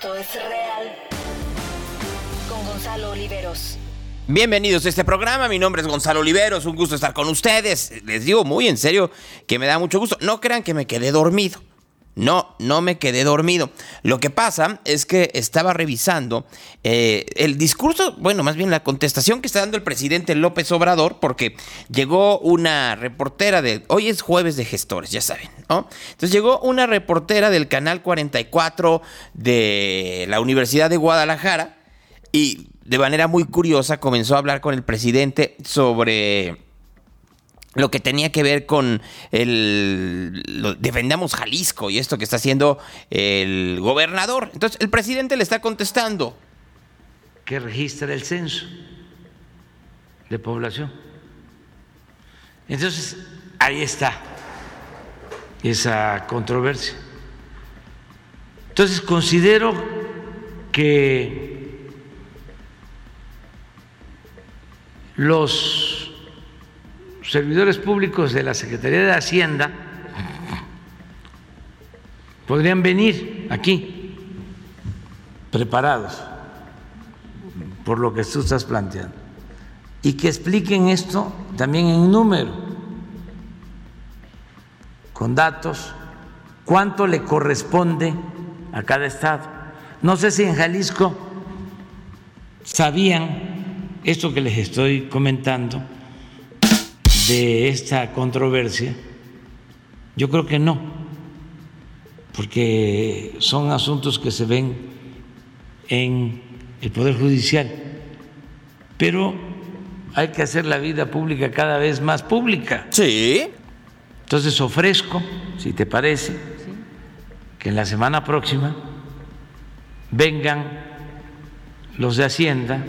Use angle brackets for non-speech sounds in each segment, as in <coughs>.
Esto es real. Con Gonzalo Oliveros. Bienvenidos a este programa, mi nombre es Gonzalo Oliveros, un gusto estar con ustedes. Les digo muy en serio que me da mucho gusto. No crean que me quedé dormido. No, no me quedé dormido. Lo que pasa es que estaba revisando eh, el discurso, bueno, más bien la contestación que está dando el presidente López Obrador, porque llegó una reportera de, hoy es jueves de gestores, ya saben, ¿no? Entonces llegó una reportera del Canal 44 de la Universidad de Guadalajara y de manera muy curiosa comenzó a hablar con el presidente sobre lo que tenía que ver con el defendamos Jalisco y esto que está haciendo el gobernador. Entonces el presidente le está contestando. Que registra el censo de población. Entonces, ahí está esa controversia. Entonces, considero que los servidores públicos de la Secretaría de Hacienda podrían venir aquí preparados por lo que tú estás planteando y que expliquen esto también en número, con datos, cuánto le corresponde a cada estado. No sé si en Jalisco sabían esto que les estoy comentando de esta controversia? Yo creo que no, porque son asuntos que se ven en el Poder Judicial, pero hay que hacer la vida pública cada vez más pública. Sí. Entonces ofrezco, si te parece, que en la semana próxima vengan los de Hacienda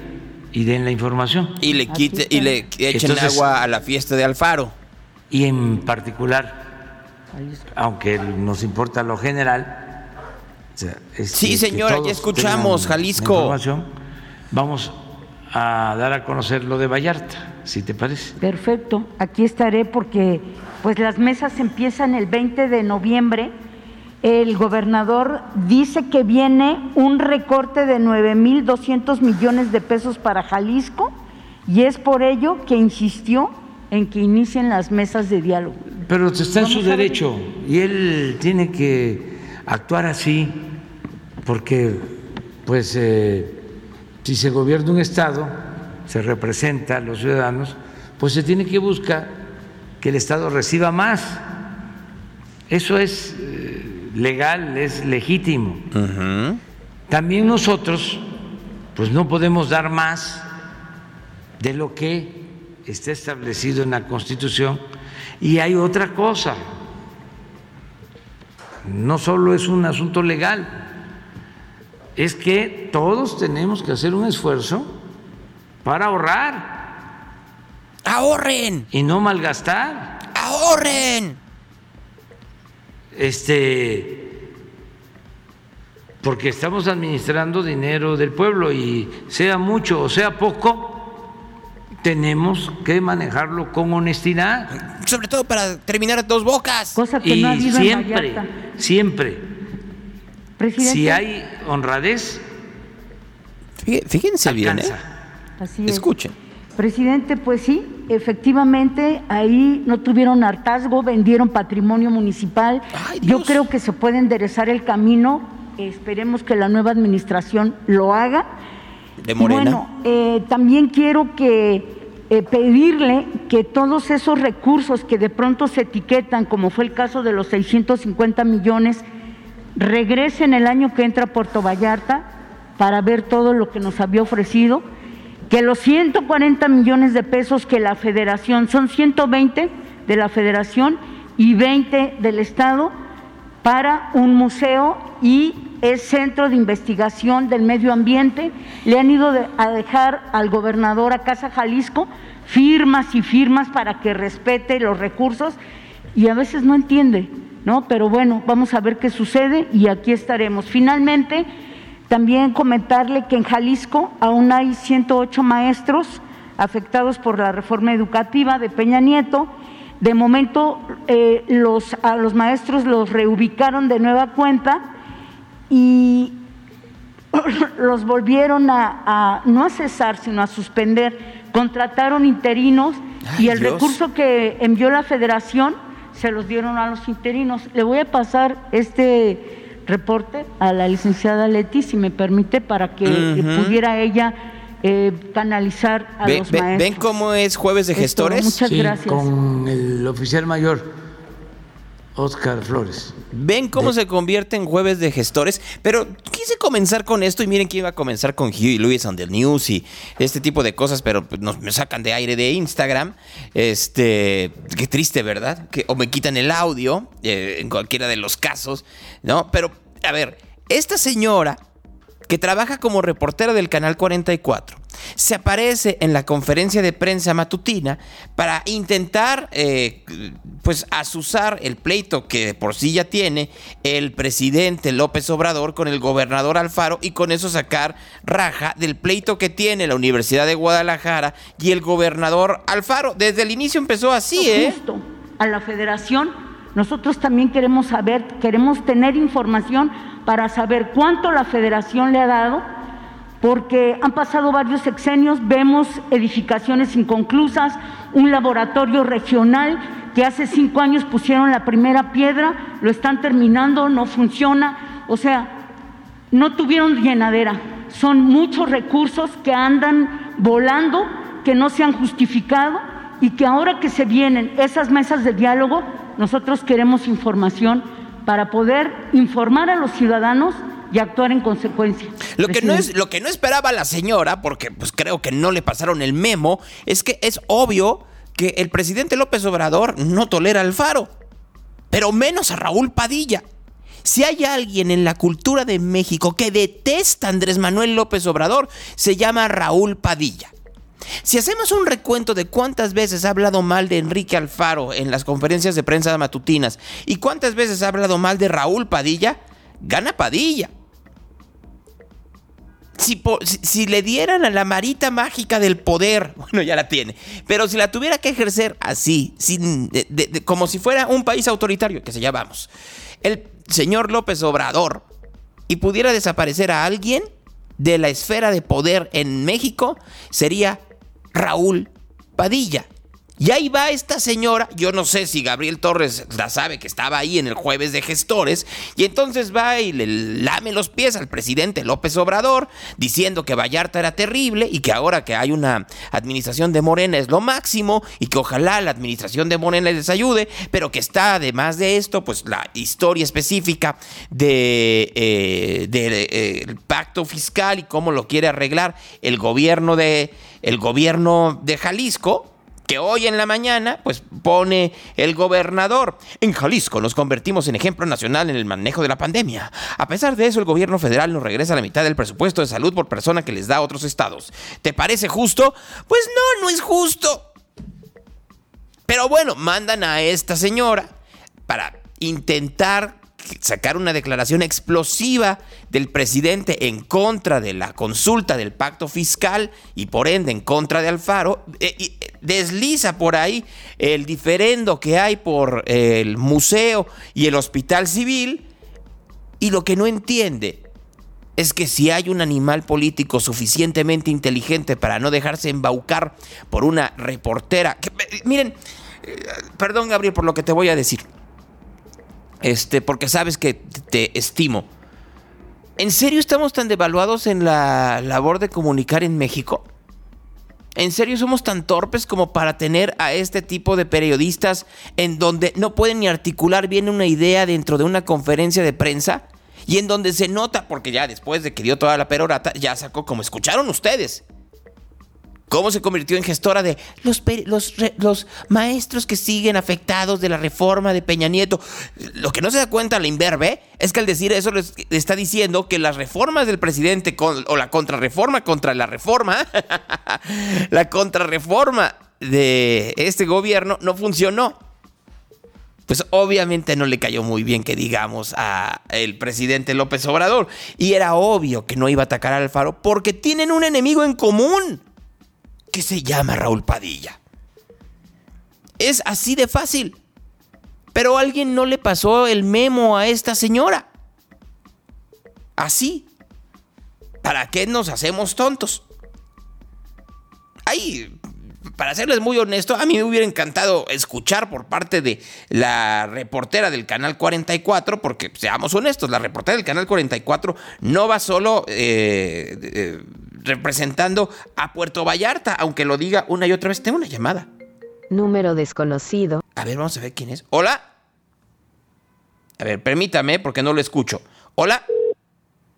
y den la información. Y le quite, y le echen agua a la fiesta de Alfaro. Y en particular, aunque nos importa lo general. sí, señora, ya escuchamos, Jalisco. Vamos a dar a conocer lo de Vallarta, si te parece. Perfecto, aquí estaré porque pues las mesas empiezan el 20 de noviembre el gobernador dice que viene un recorte de 9.200 millones de pesos para Jalisco y es por ello que insistió en que inicien las mesas de diálogo. Pero está en su derecho y él tiene que actuar así porque pues eh, si se gobierna un Estado, se representa a los ciudadanos, pues se tiene que buscar que el Estado reciba más. Eso es legal, es legítimo. También nosotros, pues no podemos dar más de lo que está establecido en la Constitución. Y hay otra cosa, no solo es un asunto legal, es que todos tenemos que hacer un esfuerzo para ahorrar. Ahorren. Y no malgastar. Ahorren este, porque estamos administrando dinero del pueblo y sea mucho o sea poco, tenemos que manejarlo con honestidad. Sobre todo para terminar a dos bocas. Cosa que y no ha habido siempre, en siempre. Presidente, Si hay honradez, fíjense bien, ¿eh? Así es. Escuchen. Presidente, pues sí, efectivamente ahí no tuvieron hartazgo, vendieron patrimonio municipal. Ay, Yo creo que se puede enderezar el camino. Esperemos que la nueva administración lo haga. De Morena. Bueno, eh, también quiero que eh, pedirle que todos esos recursos que de pronto se etiquetan, como fue el caso de los 650 millones, regresen el año que entra a Puerto Vallarta para ver todo lo que nos había ofrecido, que los 140 millones de pesos que la federación, son 120 de la federación y 20 del Estado, para un museo y es centro de investigación del medio ambiente. Le han ido a dejar al gobernador a Casa Jalisco firmas y firmas para que respete los recursos y a veces no entiende, ¿no? Pero bueno, vamos a ver qué sucede y aquí estaremos. Finalmente, también comentarle que en Jalisco aún hay 108 maestros afectados por la reforma educativa de Peña Nieto. De momento, eh, los, a los maestros los reubicaron de nueva cuenta y <clears throat> los volvieron a, a no a cesar, sino a suspender. Contrataron interinos Ay, y el Dios. recurso que envió la federación se los dieron a los interinos. Le voy a pasar este reporte a la licenciada Leti, si me permite, para que eh, pudiera ella eh, canalizar a Ve- los ve- maestros. ¿Ven cómo es jueves de Esto, gestores? muchas Sí, gracias. con el oficial mayor Oscar Flores. ¿Ven cómo se convierte en jueves de gestores? Pero quise comenzar con esto y miren que iba a comenzar con Huey Lewis on the News y este tipo de cosas, pero pues, nos me sacan de aire de Instagram. Este, qué triste, ¿verdad? Que, o me quitan el audio, eh, en cualquiera de los casos, ¿no? Pero, a ver, esta señora que trabaja como reportera del Canal 44, se aparece en la conferencia de prensa matutina para intentar, eh, pues, asusar el pleito que de por sí ya tiene el presidente López Obrador con el gobernador Alfaro y con eso sacar raja del pleito que tiene la Universidad de Guadalajara y el gobernador Alfaro. Desde el inicio empezó así, ¿eh? justo a la federación, nosotros también queremos saber, queremos tener información para saber cuánto la federación le ha dado, porque han pasado varios sexenios, vemos edificaciones inconclusas, un laboratorio regional que hace cinco años pusieron la primera piedra, lo están terminando, no funciona, o sea, no tuvieron llenadera. Son muchos recursos que andan volando, que no se han justificado y que ahora que se vienen esas mesas de diálogo, nosotros queremos información para poder informar a los ciudadanos y actuar en consecuencia. Lo que, no es, lo que no esperaba la señora, porque pues creo que no le pasaron el memo, es que es obvio que el presidente López Obrador no tolera al Faro, pero menos a Raúl Padilla. Si hay alguien en la cultura de México que detesta a Andrés Manuel López Obrador, se llama Raúl Padilla. Si hacemos un recuento de cuántas veces ha hablado mal de Enrique Alfaro en las conferencias de prensa matutinas y cuántas veces ha hablado mal de Raúl Padilla, gana Padilla. Si, le dieran a la marita mágica del poder, <laughs> bueno, ya la tiene, pero si la tuviera que ejercer así, como si fuera un país autoritario, que se llamamos, el señor López Obrador, y pudiera desaparecer a alguien de la esfera de poder en México, sería Raúl Padilla. Y ahí va esta señora, yo no sé si Gabriel Torres la sabe que estaba ahí en el jueves de gestores, y entonces va y le lame los pies al presidente López Obrador, diciendo que Vallarta era terrible y que ahora que hay una administración de Morena es lo máximo, y que ojalá la administración de Morena les ayude, pero que está además de esto, pues la historia específica de, eh, eh, pacto fiscal y cómo lo quiere arreglar el gobierno de, el gobierno de Jalisco que hoy en la mañana, pues pone el gobernador. En Jalisco nos convertimos en ejemplo nacional en el manejo de la pandemia. A pesar de eso, el gobierno federal nos regresa la mitad del presupuesto de salud por persona que les da a otros estados. ¿Te parece justo? Pues no, no es justo. Pero bueno, mandan a esta señora para intentar sacar una declaración explosiva del presidente en contra de la consulta del pacto fiscal y por ende en contra de Alfaro. Eh, eh, desliza por ahí el diferendo que hay por el museo y el hospital civil y lo que no entiende es que si hay un animal político suficientemente inteligente para no dejarse embaucar por una reportera, que, eh, miren, perdón Gabriel por lo que te voy a decir, este, porque sabes que te estimo. ¿En serio estamos tan devaluados en la labor de comunicar en México? ¿En serio somos tan torpes como para tener a este tipo de periodistas en donde no pueden ni articular bien una idea dentro de una conferencia de prensa? Y en donde se nota, porque ya después de que dio toda la perorata, ya sacó como escucharon ustedes. ¿Cómo se convirtió en gestora de los, los, los maestros que siguen afectados de la reforma de Peña Nieto? Lo que no se da cuenta la imberbe es que al decir eso les- le está diciendo que las reformas del presidente o la contrarreforma contra la reforma, <laughs> la contrarreforma de este gobierno no funcionó. Pues obviamente no le cayó muy bien que digamos a el presidente López Obrador. Y era obvio que no iba a atacar a Alfaro porque tienen un enemigo en común que se llama Raúl Padilla. Es así de fácil. Pero alguien no le pasó el memo a esta señora. Así. ¿para qué nos hacemos tontos? Ahí, para serles muy honesto, a mí me hubiera encantado escuchar por parte de la reportera del Canal 44, porque seamos honestos, la reportera del Canal 44 no va solo eh, eh, representando a Puerto Vallarta, aunque lo diga una y otra vez. Tengo una llamada. Número desconocido. A ver, vamos a ver quién es. Hola. A ver, permítame porque no lo escucho. Hola.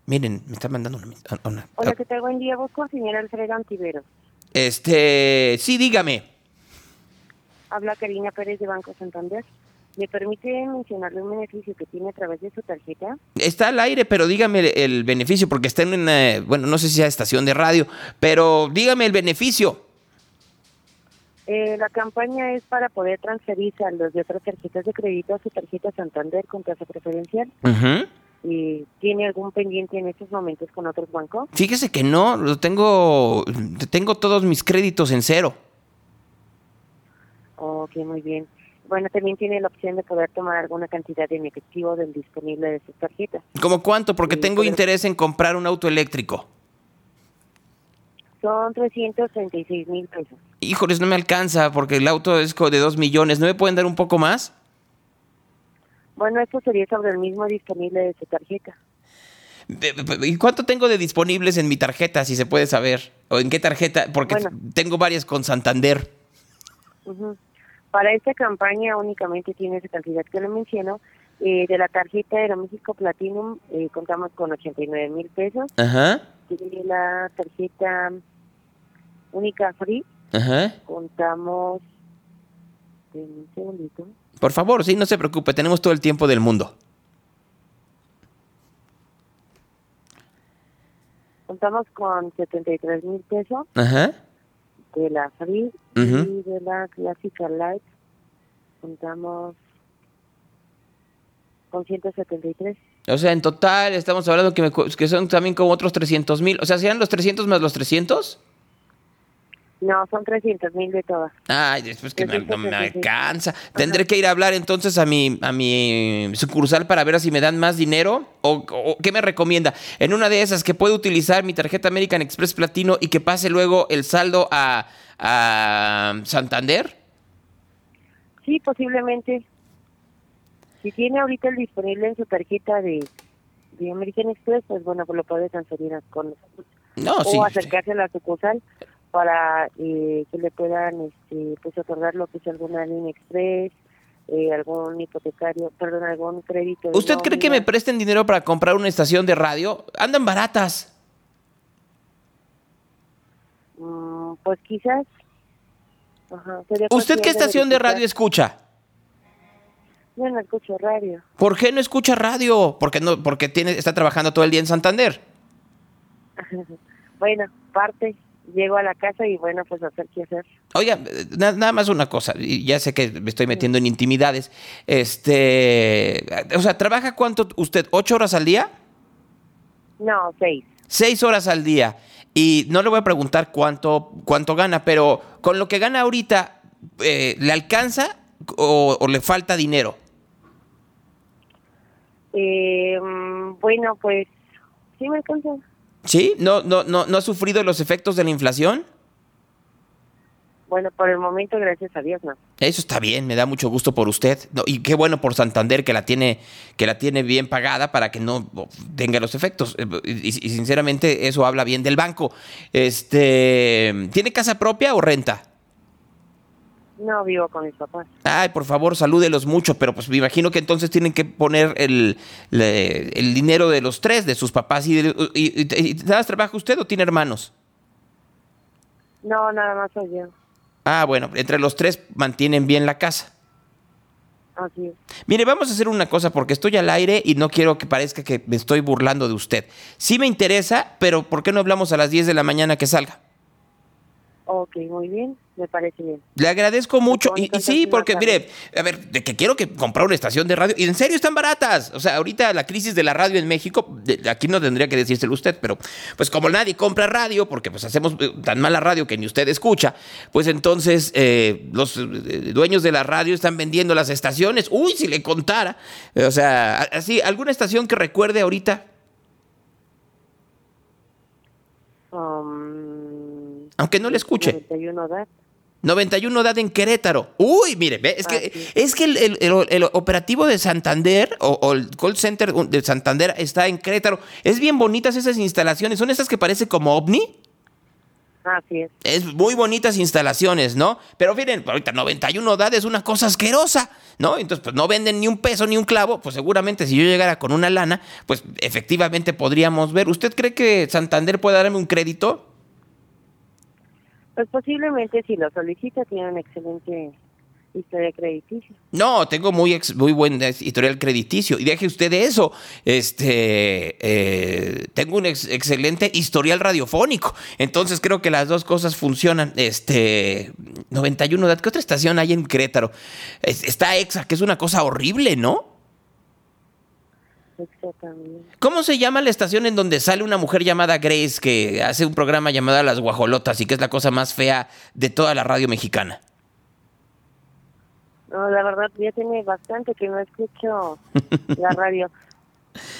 Miren, me está mandando una... una- Hola, ¿qué tal? Buen día. Busco al señor Alfredo Antiveros. Este, sí, dígame. Habla Karina Pérez de Banco Santander. ¿Me permite mencionarle un beneficio que tiene a través de su tarjeta? Está al aire, pero dígame el, beneficio, porque está en una, bueno, no sé si sea estación de radio, pero dígame el beneficio. Eh, la campaña es para poder transferir saldos de otras tarjetas de crédito a su tarjeta Santander con tasa preferencial. Ujú. ¿Y ¿Tiene algún pendiente en estos momentos con otros bancos? Fíjese que no, lo tengo, tengo todos mis créditos en cero. Ok, muy bien. Bueno, también tiene la opción de poder tomar alguna cantidad en efectivo del disponible de sus tarjetas. ¿Cómo cuánto? Porque Sí, tengo interés en comprar un auto eléctrico. Son 336 mil pesos. Híjoles, no me alcanza porque el auto es de dos millones. ¿No me pueden dar un poco más? Bueno, esto sería sobre el mismo disponible de su tarjeta. ¿Y cuánto tengo de disponibles en mi tarjeta, si se puede saber? ¿O en qué tarjeta? Porque Bueno. tengo varias con Santander. Ujú. Para esta campaña únicamente tiene esa cantidad que le menciono. Eh, de la tarjeta Aeroméxico Platinum eh, contamos con 89 mil pesos. Ajá, De la tarjeta Única Free ajá. contamos... Un segundito. Por favor, sí, no se preocupe, tenemos todo el tiempo del mundo. Contamos con 73 mil pesos Ajá. De la Free Ujú. y de la Clásica Light contamos con 173. O sea, en total estamos hablando que, me que son también como otros 300 mil. O sea, ¿serían los 300 más los 300? No, son 300 mil de todas. Ay, después que me- no me 300, sí. alcanza. Tendré que ir a hablar entonces a mi, a mi sucursal para ver si me dan más dinero. O, o qué me recomienda? En una de esas que puedo utilizar mi tarjeta American Express Platino y que pase luego el saldo a, a Santander. Sí, posiblemente. Si tiene ahorita el disponible en su tarjeta de, de American Express, pues bueno, pues lo puede transferir con nosotros. No, o sí. acercarse a la sucursal para eh, que le puedan este, pues otorgar lo que es alguna línea express, eh, algún hipotecario, perdón, algún crédito. de ¿Usted cree que me presten dinero para comprar una estación de radio? Andan baratas. Mm, pues quizás. Ajá, ¿Usted qué estación de verificar. radio escucha? Yo no escucho radio. ¿Por qué no escucha radio? Porque no, porque tiene, está trabajando todo el día en Santander. <laughs> bueno, parte, llego a la casa y bueno, pues hacer qué hacer. Oiga, na- nada más una cosa, y ya sé que me estoy metiendo en intimidades. Este, o sea, ¿trabaja cuánto usted? ¿Ocho horas al día? No, seis. Seis horas al día. Y no le voy a preguntar cuánto, cuánto gana, pero con lo que gana ahorita, eh, ¿le alcanza o, o le falta dinero? Eh, mm, bueno, pues sí me alcanza. ¿Sí? ¿No, no, no, ¿No ha sufrido los efectos de la inflación? Bueno, por el momento, gracias a Dios, no. Eso está bien, me da mucho gusto por usted. No, y qué bueno por Santander que la tiene, que la tiene bien pagada para que no tenga los efectos. Eh, Y, y sinceramente, eso habla bien del banco. Este, ¿tiene casa propia o renta? No vivo con mis papás. Ay, por favor, salúdelos mucho, pero pues me imagino que entonces tienen que poner el, le- el dinero de los tres, de sus papás. ¿Y, de- y- y- usted o tiene hermanos? No, nada más soy yo. Ah, bueno, entre los tres mantienen bien la casa. Así es. Mire, vamos a hacer una cosa porque estoy al aire y no quiero que parezca que me estoy burlando de usted. Sí me interesa, pero ¿por qué no hablamos a las 10 de la mañana que salga? Ok, muy bien, me parece bien. Le agradezco mucho. Y, y sí, porque mire, a ver, de que quiero que comprar una estación de radio. Y en serio están baratas. O sea, ahorita la crisis de la radio en México, de- aquí no tendría que decírselo usted, pero pues como nadie compra radio, porque pues hacemos eh, tan mala radio que ni usted escucha, pues entonces eh, los eh, dueños de la radio están vendiendo las estaciones. Uy, si le contara. O sea, así, ¿alguna estación que recuerde ahorita? Aunque no le escuche. 91 DAT. 91 DAD en Querétaro. Uy, mire, es que, Así es que el, el- el- el operativo de Santander o, o el call center de Santander está en Querétaro. Es bien bonitas esas instalaciones. Son esas que parecen como ovni. Así es. Es muy bonitas instalaciones, ¿no? Pero miren, ahorita 91 DAD es una cosa asquerosa, ¿no? Entonces, pues no venden ni un peso ni un clavo. Pues seguramente si yo llegara con una lana, pues efectivamente podríamos ver. ¿Usted cree que Santander puede darme un crédito? Pues posiblemente si lo solicita tiene un excelente historia crediticia. No, tengo muy, ex- muy buen historial crediticio. Y deje usted de eso. Este, eh, tengo un ex- excelente historial radiofónico. Entonces creo que las dos cosas funcionan. Este, 91, ¿qué otra estación hay en Querétaro? Es- está EXA, que es una cosa horrible, ¿no? Exactamente. ¿Cómo se llama la estación en donde sale una mujer llamada Grace que hace un programa llamado Las Guajolotas y que es la cosa más fea de toda la radio mexicana? No, la verdad ya tiene bastante que no escucho la radio.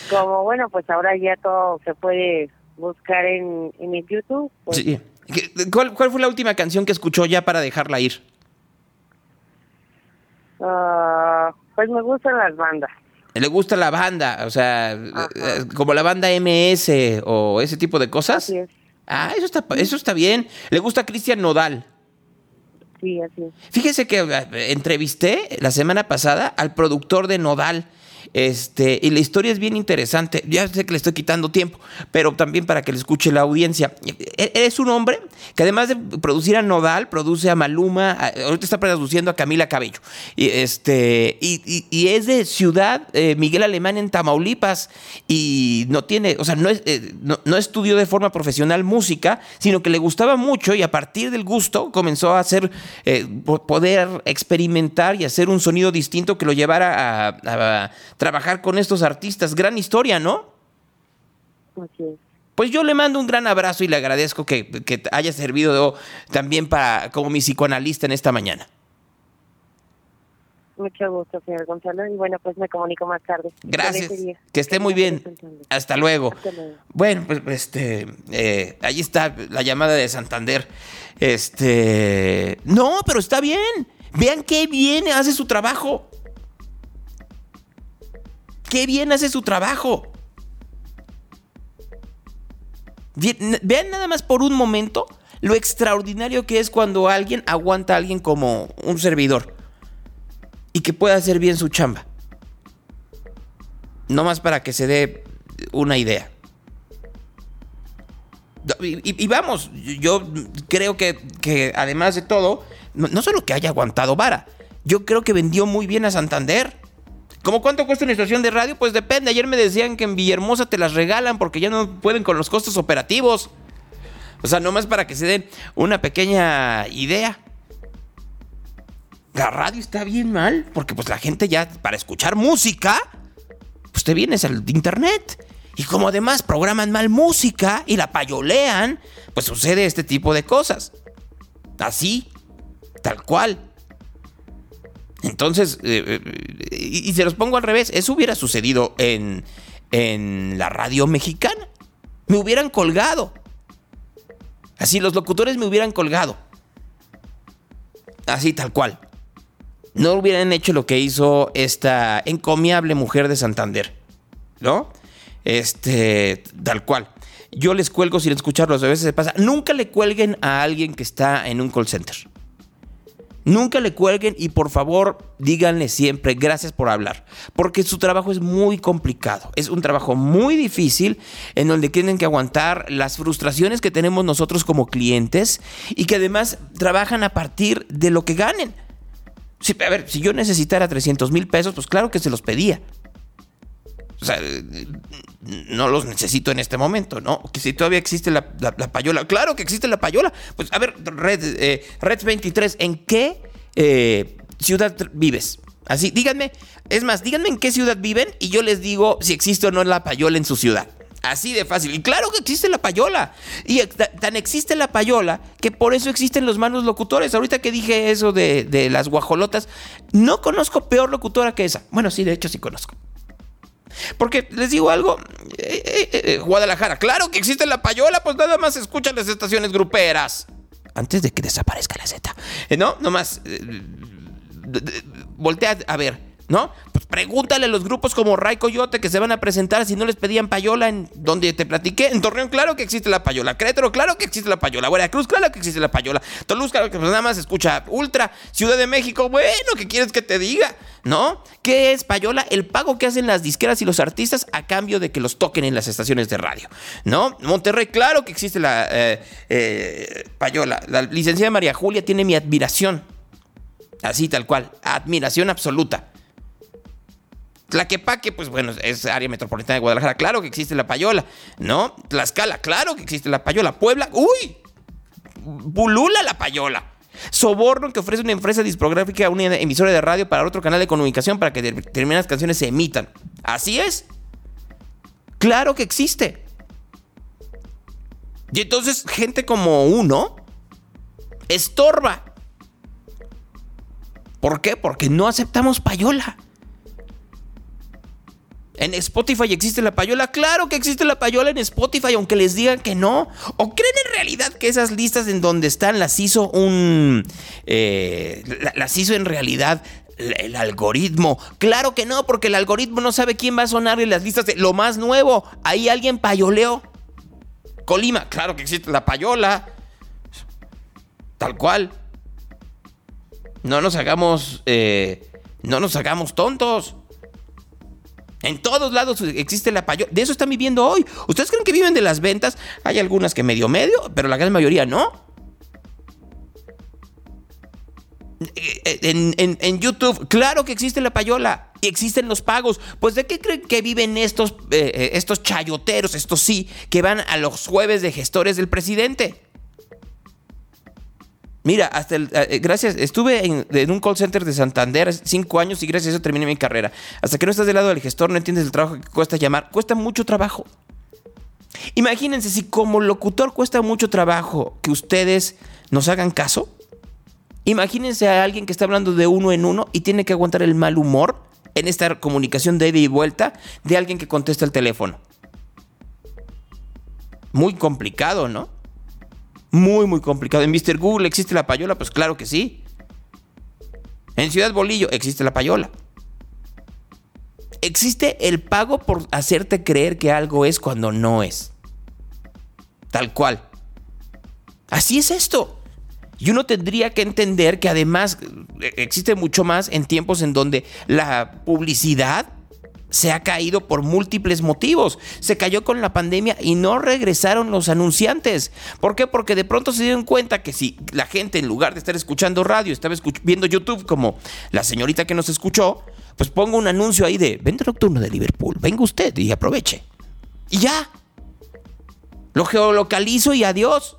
Como bueno, pues ahora ya todo se puede buscar en, en el YouTube. Pues, Sí. ¿Qué- ¿Cuál, ¿Cuál fue la última canción que escuchó ya para dejarla ir? ah, pues me gustan las bandas. ¿Le gusta la banda? O sea, Ajá. eh, como la banda MS o ese tipo de cosas. Así es. Ah, eso está, eso está bien. ¿Le gusta Cristian Nodal? Sí, así es. Fíjese que eh, entrevisté la semana pasada al productor de Nodal. Este, y la historia es bien interesante. Ya sé que le estoy quitando tiempo, pero también para que le escuche la audiencia. E- Es un hombre que además de producir a Nodal, produce a Maluma, ahorita está produciendo a Camila Cabello. Y, este, y, es de Ciudad eh, Miguel Alemán en Tamaulipas. Y no tiene, o sea, eh, no, no estudió de forma profesional música, sino que le gustaba mucho y a partir del gusto comenzó a hacer, eh, po- poder experimentar y hacer un sonido distinto que lo llevara a trabajar con estos artistas. Gran historia, ¿no? Así es. Pues yo le mando un gran abrazo y le agradezco que, que haya servido también para, como mi psicoanalista en esta mañana. Mucho gusto, señor Gonzalo. Y bueno, pues me comunico más tarde. Gracias. Que esté muy bien. Hasta luego. Hasta luego. Bueno, pues este, eh, ahí está la llamada de Santander. Este, no, pero está bien. Vean qué bien hace su trabajo. Qué bien hace su trabajo. Vean nada más por un momento lo extraordinario que es cuando alguien aguanta a alguien como un servidor y que pueda hacer bien su chamba. No más para que se dé una idea. Y vamos, yo creo que, que además de todo, no, no solo que haya aguantado vara, yo creo que vendió muy bien a Santander. ¿Cómo cuánto cuesta una estación de radio? Pues depende. Ayer me decían que en Villahermosa te las regalan porque ya no pueden con los costos operativos. O sea, nomás para que se den una pequeña idea. La radio está bien mal porque pues la gente ya para escuchar música, pues te vienes al internet. Y como además programan mal música y la payolean, pues sucede este tipo de cosas. Así, tal cual. Entonces, eh, eh, y, se los pongo al revés, eso hubiera sucedido en, en la radio mexicana. Me hubieran colgado. Así los locutores me hubieran colgado. Así tal cual. No hubieran hecho lo que hizo esta encomiable mujer de Santander. ¿No? Este, tal cual. Yo les cuelgo sin escucharlos, a veces se pasa. Nunca le cuelguen a alguien que está en un call center. Nunca le cuelguen y por favor díganle siempre gracias por hablar, porque su trabajo es muy complicado, es un trabajo muy difícil en donde tienen que aguantar las frustraciones que tenemos nosotros como clientes y que además trabajan a partir de lo que ganen. Si, a ver, si yo necesitara 300 mil pesos, pues claro que se los pedía. O sea, no los necesito en este momento, ¿no? Que si todavía existe la, la- la payola. Claro que existe la payola. Pues a ver, Red, eh, Red 23, ¿en qué eh, ciudad vives? Así, díganme, es más, díganme en qué ciudad viven y yo les digo si existe o no la payola en su ciudad. Así de fácil. Y claro que existe la payola. Y tan existe la payola que por eso existen los malos locutores. Ahorita que dije eso de, de las guajolotas, no conozco peor locutora que esa. Bueno, sí, de hecho sí conozco. Porque les digo algo, eh, eh, eh, Guadalajara, claro que existe la payola, pues nada más escuchan las estaciones gruperas. antes de que desaparezca la Z. No, nomás. Voltea a ver, ¿no? Pues pregúntale a los grupos como Ray Coyote que se van a presentar si no les pedían payola en donde te platiqué. En Torreón, claro que existe la payola. Querétaro, claro que existe la payola. Cruz, claro que existe la payola. Toulouse, claro que pues nada más escucha Ultra. Ciudad de México, bueno, ¿qué quieres que te diga? ¿No? ¿Qué es payola? El pago que hacen las disqueras y los artistas a cambio de que los toquen en las estaciones de radio. ¿No? Monterrey, claro que existe la eh, eh, payola. La licenciada María Julia tiene mi admiración. Así tal cual. Admiración absoluta. Tlaquepaque, pues bueno, es área metropolitana de Guadalajara. Claro que existe la payola, ¿no? Tlaxcala, claro que existe la payola. Puebla, uy, bulula la payola. Soborno que ofrece una empresa discográfica a una emisora de radio para otro canal de comunicación para que determinadas canciones se emitan. Así es. Claro que existe. Y entonces gente como uno estorba. ¿Por qué? Porque no aceptamos payola. En Spotify existe la payola. Claro que existe la payola en Spotify, aunque les digan que no. ¿O creen en realidad que esas listas en donde están las hizo un... Eh, las hizo en realidad el algoritmo. Claro que no, porque el algoritmo no sabe quién va a sonar en las listas de lo más nuevo. Ahí alguien payoleó. Colima, claro que existe la payola. Tal cual. No nos hagamos. Eh, no nos hagamos tontos. En todos lados existe la payola. De eso están viviendo hoy. ¿Ustedes creen que viven de las ventas? Hay algunas que medio medio, pero la gran mayoría no. Eh, en, YouTube, claro que existe la payola y existen los pagos. Pues ¿de qué creen que viven estos, eh, eh, estos chayoteros, estos sí, que van a los jueves de gestores del presidente? Mira, hasta el, eh, gracias, estuve en, un call center de Santander cinco años y gracias a eso terminé mi carrera. Hasta que no estás del lado del gestor, no entiendes el trabajo que cuesta llamar. Cuesta mucho trabajo. Imagínense si como locutor cuesta mucho trabajo que ustedes nos hagan caso. Imagínense a alguien que está hablando de uno en uno y tiene que aguantar el mal humor en esta comunicación de ida y vuelta de alguien que contesta el teléfono. Muy complicado, ¿no? Muy, muy complicado. ¿En Mr. Google existe la payola? Pues claro que sí. En Ciudad Bolillo existe la payola. Existe el pago por hacerte creer que algo es cuando no es. Tal cual. Así es esto. Y uno tendría que entender que además eh, existe mucho más en tiempos en donde la publicidad se ha caído por múltiples motivos. Se cayó con la pandemia y no regresaron los anunciantes. ¿Por qué? Porque de pronto se dieron cuenta que si la gente en lugar de estar escuchando radio estaba viendo YouTube como la señorita que nos escuchó, pues pongo un anuncio ahí de venta nocturno de Liverpool, venga usted y aproveche. Y ya. Lo geolocalizo y adiós.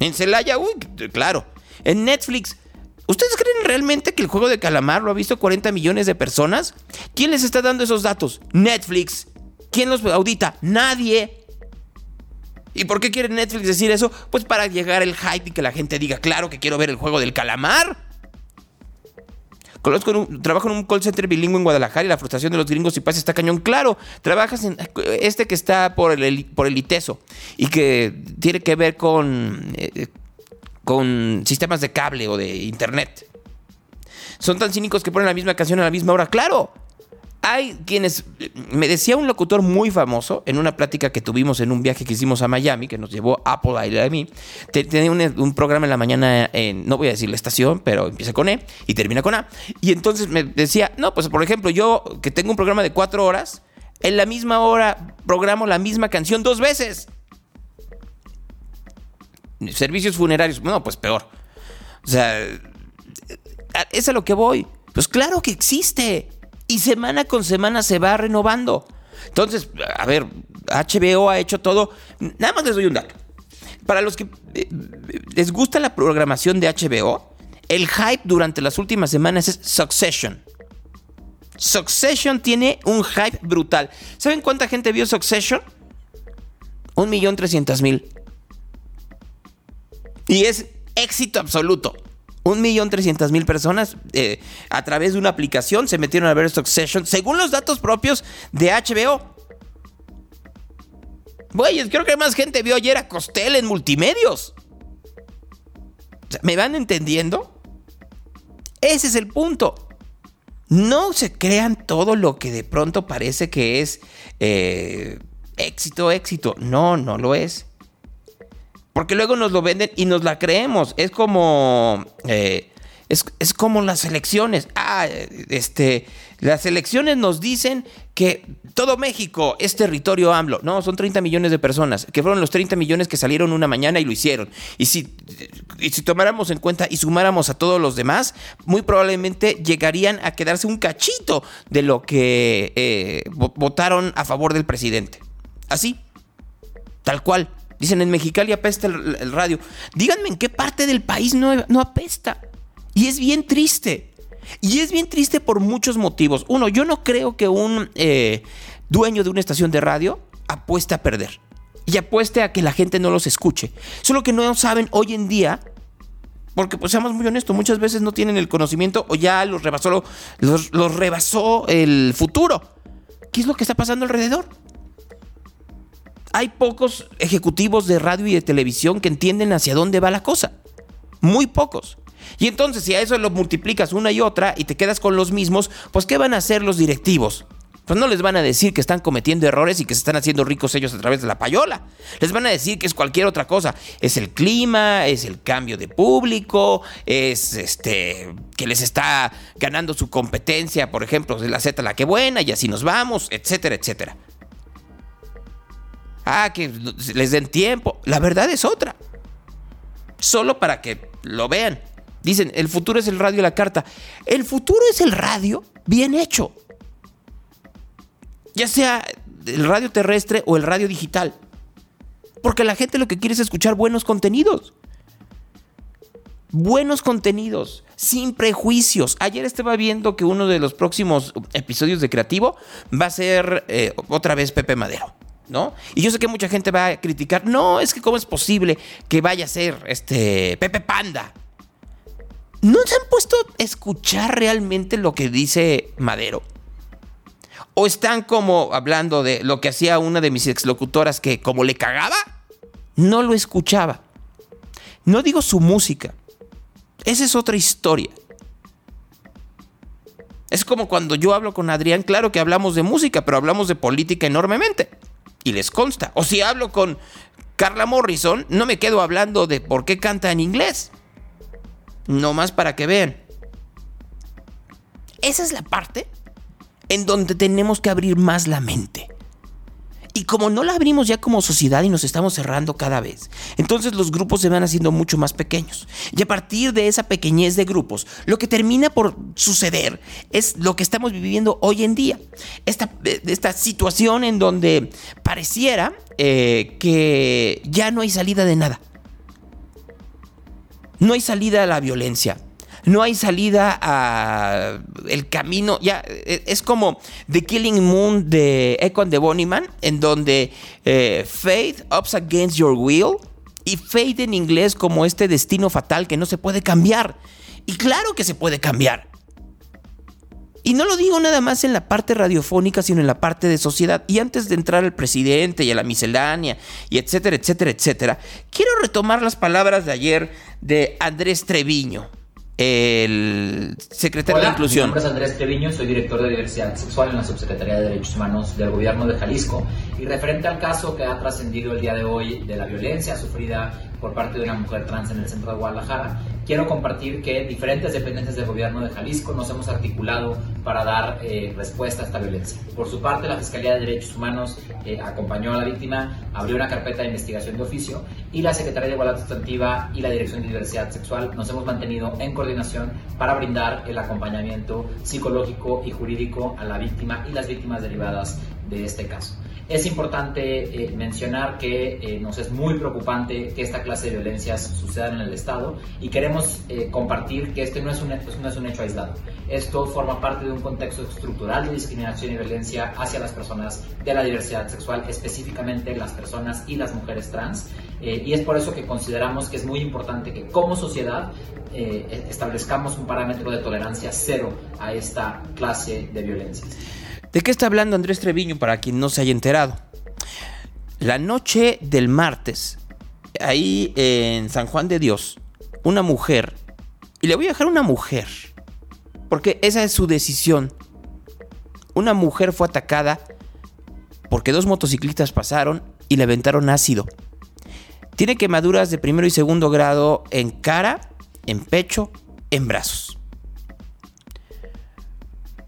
En Celaya, uy, claro. En Netflix, ¿Ustedes creen realmente que el juego de calamar lo ha visto 40 millones de personas? ¿Quién les está dando esos datos? Netflix. ¿Quién los audita? Nadie. ¿Y por qué quiere Netflix decir eso? Pues para llegar el hype y que la gente diga, claro que quiero ver el juego del calamar. Conozco trabajo en un call center bilingüe en Guadalajara y la frustración de los gringos y pasa está cañón. Claro, trabajas en este que está por el, por el ITESO y que tiene que ver con eh, con sistemas de cable o de internet. Son tan cínicos que ponen la misma canción a la misma hora. Claro, hay quienes... Me decía un locutor muy famoso en una plática que tuvimos en un viaje que hicimos a Miami, que nos llevó Apple a a mí. Tenía un, programa en la mañana, en, no voy a decir la estación, pero empieza con E y termina con A. Y entonces me decía, no, pues por ejemplo, yo que tengo un programa de cuatro horas, en la misma hora programo la misma canción dos veces servicios funerarios, no, pues peor. O sea, es a lo que voy. Pues claro que existe. Y semana con semana se va renovando. Entonces, a ver, HBO ha hecho todo. Nada más les doy un dato. Para los que eh, les gusta la programación de HBO, el hype durante las últimas semanas es Succession. Succession tiene un hype brutal. ¿Saben cuánta gente vio Succession? Un millón trescientos mil. Y es éxito absoluto. Un millón trescientas mil personas eh, a través de una aplicación se metieron a ver Succession según los datos propios de HBO. Güeyes, creo que más gente vio ayer a Costel en multimedios. ¿Me van entendiendo? Ese es el punto. No se crean todo lo que de pronto parece que es eh, éxito, éxito. No, no lo es. Porque luego nos lo venden y nos la creemos. Es como. Eh, es, es, como las elecciones. Ah, este. Las elecciones nos dicen que todo México es territorio AMLO. No, son 30 millones de personas, que fueron los 30 millones que salieron una mañana y lo hicieron. Y si, y si tomáramos en cuenta y sumáramos a todos los demás, muy probablemente llegarían a quedarse un cachito de lo que eh, votaron a favor del presidente. Así, tal cual. Dicen en Mexicali apesta el, radio. Díganme en qué parte del país no, no apesta. Y es bien triste. Y es bien triste por muchos motivos. Uno, yo no creo que un eh, dueño de una estación de radio apueste a perder. Y apueste a que la gente no los escuche. Solo que no saben hoy en día, porque pues seamos muy honestos, muchas veces no tienen el conocimiento o ya los rebasó, los rebasó el futuro. ¿Qué es lo que está pasando alrededor? Hay pocos ejecutivos de radio y de televisión que entienden hacia dónde va la cosa. Muy pocos. Y entonces si a eso lo multiplicas una y otra y te quedas con los mismos, pues ¿qué van a hacer los directivos? Pues no les van a decir que están cometiendo errores y que se están haciendo ricos ellos a través de la payola. Les van a decir que es cualquier otra cosa. Es el clima, es el cambio de público, es este que les está ganando su competencia, por ejemplo, de la Z la que buena y así nos vamos, etcétera, etcétera. Ah, que les den tiempo. La verdad es otra. Solo para que lo vean. Dicen, el futuro es el radio y la carta. El futuro es el radio bien hecho. Ya sea el radio terrestre o el radio digital. Porque la gente lo que quiere es escuchar buenos contenidos. Buenos contenidos, sin prejuicios. Ayer estaba viendo que uno de los próximos episodios de Creativo va a ser eh, otra vez Pepe Madero. ¿No? Y yo sé que mucha gente va a criticar, no, es que cómo es posible que vaya a ser este Pepe Panda, ¿No se han puesto a escuchar realmente lo que dice Madero? ¿O están como hablando de lo que hacía una de mis exlocutoras que como le cagaba, no lo escuchaba? No digo su música. Esa es otra historia. Es como cuando yo hablo con Adrián, claro que hablamos de música, pero hablamos de política enormemente. Y les consta. O si hablo con Carla Morrison, no me quedo hablando de por qué canta en inglés. No más para que vean. Esa es la parte en donde tenemos que abrir más la mente. Y como no la abrimos ya como sociedad y nos estamos cerrando cada vez, entonces los grupos se van haciendo mucho más pequeños. Y a partir de esa pequeñez de grupos, lo que termina por suceder es lo que estamos viviendo hoy en día. Esta, esta situación en donde pareciera eh, que ya no hay salida de nada. No hay salida a la violencia. No hay salida a el camino. Ya, e, es como The Killing Moon de Econ de Bonnyman, en donde eh, Faith ups against your will y Fate en inglés como este destino fatal que no se puede cambiar. Y claro que se puede cambiar. Y no lo digo nada más en la parte radiofónica, sino en la parte de sociedad. Y antes de entrar al presidente y a la miscelánea, y etcétera, etcétera, etcétera, quiero retomar las palabras de ayer de Andrés Treviño, el secretario Hola, de Inclusión. Mi nombre es Andrés Treviño, soy director de diversidad sexual en la Subsecretaría de Derechos Humanos del Gobierno de Jalisco. Y referente al caso que ha trascendido el día de hoy de la violencia sufrida por parte de una mujer trans en el centro de Guadalajara, quiero compartir que diferentes dependencias del gobierno de Jalisco nos hemos articulado para dar eh, respuesta a esta violencia. Por su parte, la Fiscalía de Derechos Humanos eh, acompañó a la víctima, abrió una carpeta de investigación de oficio y la Secretaría de Igualdad Sustantiva y la Dirección de Diversidad Sexual nos hemos mantenido en coordinación para brindar el acompañamiento psicológico y jurídico a la víctima y las víctimas derivadas de este caso. Es importante eh, mencionar que eh, nos es muy preocupante que esta clase de violencias sucedan en el Estado y queremos eh, compartir que este no es, un, no es un hecho aislado. Esto forma parte de un contexto estructural de discriminación y violencia hacia las personas de la diversidad sexual, específicamente las personas y las mujeres trans. y es por eso que consideramos que es muy importante que como sociedad establezcamos un parámetro de tolerancia cero a esta clase de violencias. ¿De qué está hablando Andrés Treviño para quien no se haya enterado? La noche del martes, ahí en San Juan de Dios, una mujer, y le voy a dejar una mujer, porque esa es su decisión. Una mujer fue atacada porque dos motociclistas pasaron y le aventaron ácido. Tiene quemaduras de primero y segundo grado en cara, en pecho, en brazos.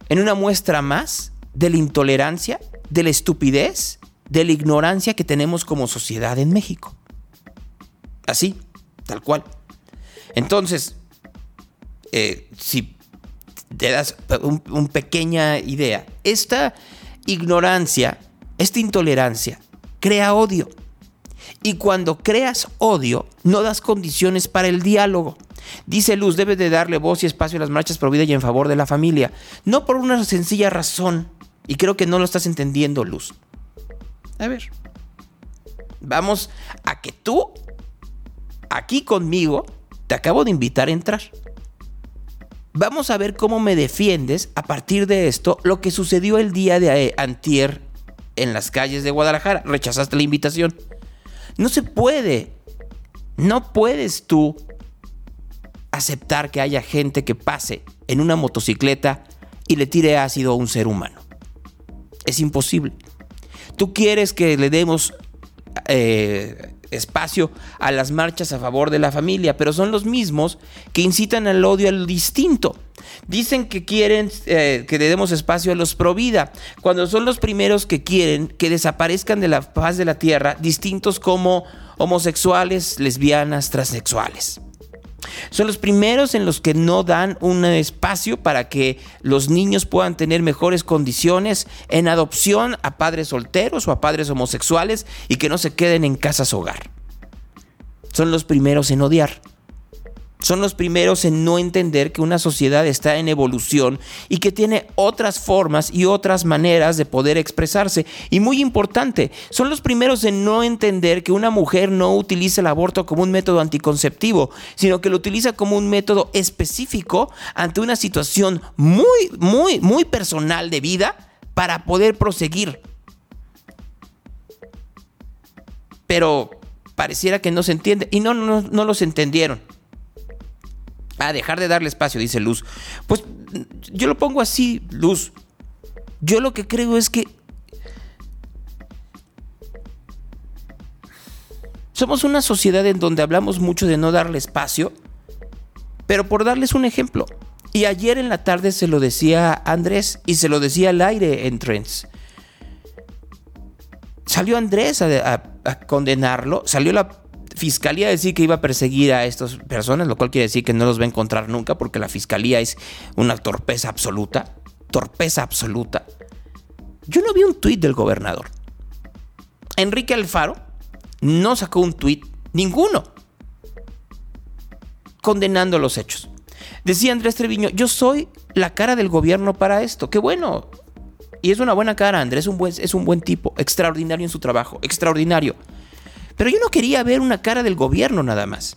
En una muestra más de la intolerancia, de la estupidez, de la ignorancia que tenemos como sociedad en México. Así, tal cual. Entonces, eh, si te das una pequeña idea, esta ignorancia, esta intolerancia, crea odio. Y cuando creas odio, no das condiciones para el diálogo. Dice Luz, debe de darle voz y espacio a las marchas pro vida y en favor de la familia. No por una sencilla razón. Y creo que no lo estás entendiendo, Luz. A ver. Vamos a que tú, aquí conmigo, te acabo de invitar a entrar. Vamos a ver cómo me defiendes a partir de esto lo que sucedió el día de antier en las calles de Guadalajara. Rechazaste la invitación. No se puede. No puedes tú aceptar que haya gente que pase en una motocicleta y le tire ácido a un ser humano. Es imposible. Tú quieres que le demos eh, espacio a las marchas a favor de la familia, pero son los mismos que incitan al odio al distinto. Dicen que quieren eh, que le demos espacio a los pro vida, cuando son los primeros que quieren que desaparezcan de la faz de la tierra distintos como homosexuales, lesbianas, transexuales. Son los primeros en los que no dan un espacio para que los niños puedan tener mejores condiciones en adopción a padres solteros o a padres homosexuales y que no se queden en casas hogar. Son los primeros en odiar son los primeros en no entender que una sociedad está en evolución y que tiene otras formas y otras maneras de poder expresarse. Y muy importante, son los primeros en no entender que una mujer no utiliza el aborto como un método anticonceptivo, sino que lo utiliza como un método específico ante una situación muy, muy, muy personal de vida para poder proseguir. Pero pareciera que no se entiende y no, no, no los entendieron. A dejar de darle espacio, dice Luz. Pues yo lo pongo así, Luz. Yo lo que creo es que somos una sociedad en donde hablamos mucho de no darle espacio, pero por darles un ejemplo. Y ayer en la tarde se lo decía Andrés y se lo decía al aire en Trends. Salió Andrés a, a condenarlo, salió la fiscalía decir que iba a perseguir a estas personas, lo cual quiere decir que no los va a encontrar nunca porque la fiscalía es una torpeza absoluta. Torpeza absoluta. Yo no vi un tuit del gobernador. Enrique Alfaro no sacó un tuit, ninguno, condenando los hechos. Decía Andrés Treviño, yo soy la cara del gobierno para esto. Qué bueno. Y es una buena cara, Andrés es un buen tipo, extraordinario en su trabajo, extraordinario. Pero yo no quería ver una cara del gobierno nada más.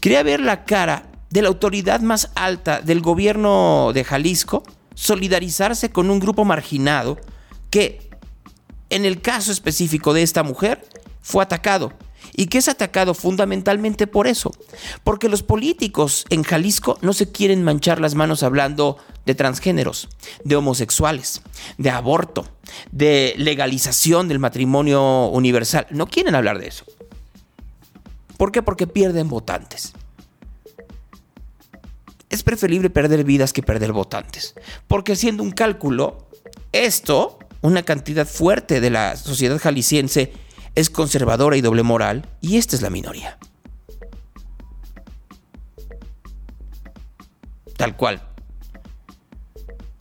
Quería ver la cara de la autoridad más alta del gobierno de Jalisco solidarizarse con un grupo marginado que, en el caso específico de esta mujer, fue atacado. Y que es atacado fundamentalmente por eso. Porque los políticos en Jalisco no se quieren manchar las manos hablando de transgéneros, de homosexuales, de aborto, de legalización del matrimonio universal. No quieren hablar de eso. ¿Por qué? Porque pierden votantes. Es preferible perder vidas que perder votantes. Porque haciendo un cálculo, esto, una cantidad fuerte de la sociedad jalisciense, es conservadora y doble moral, y esta es la minoría. Tal cual.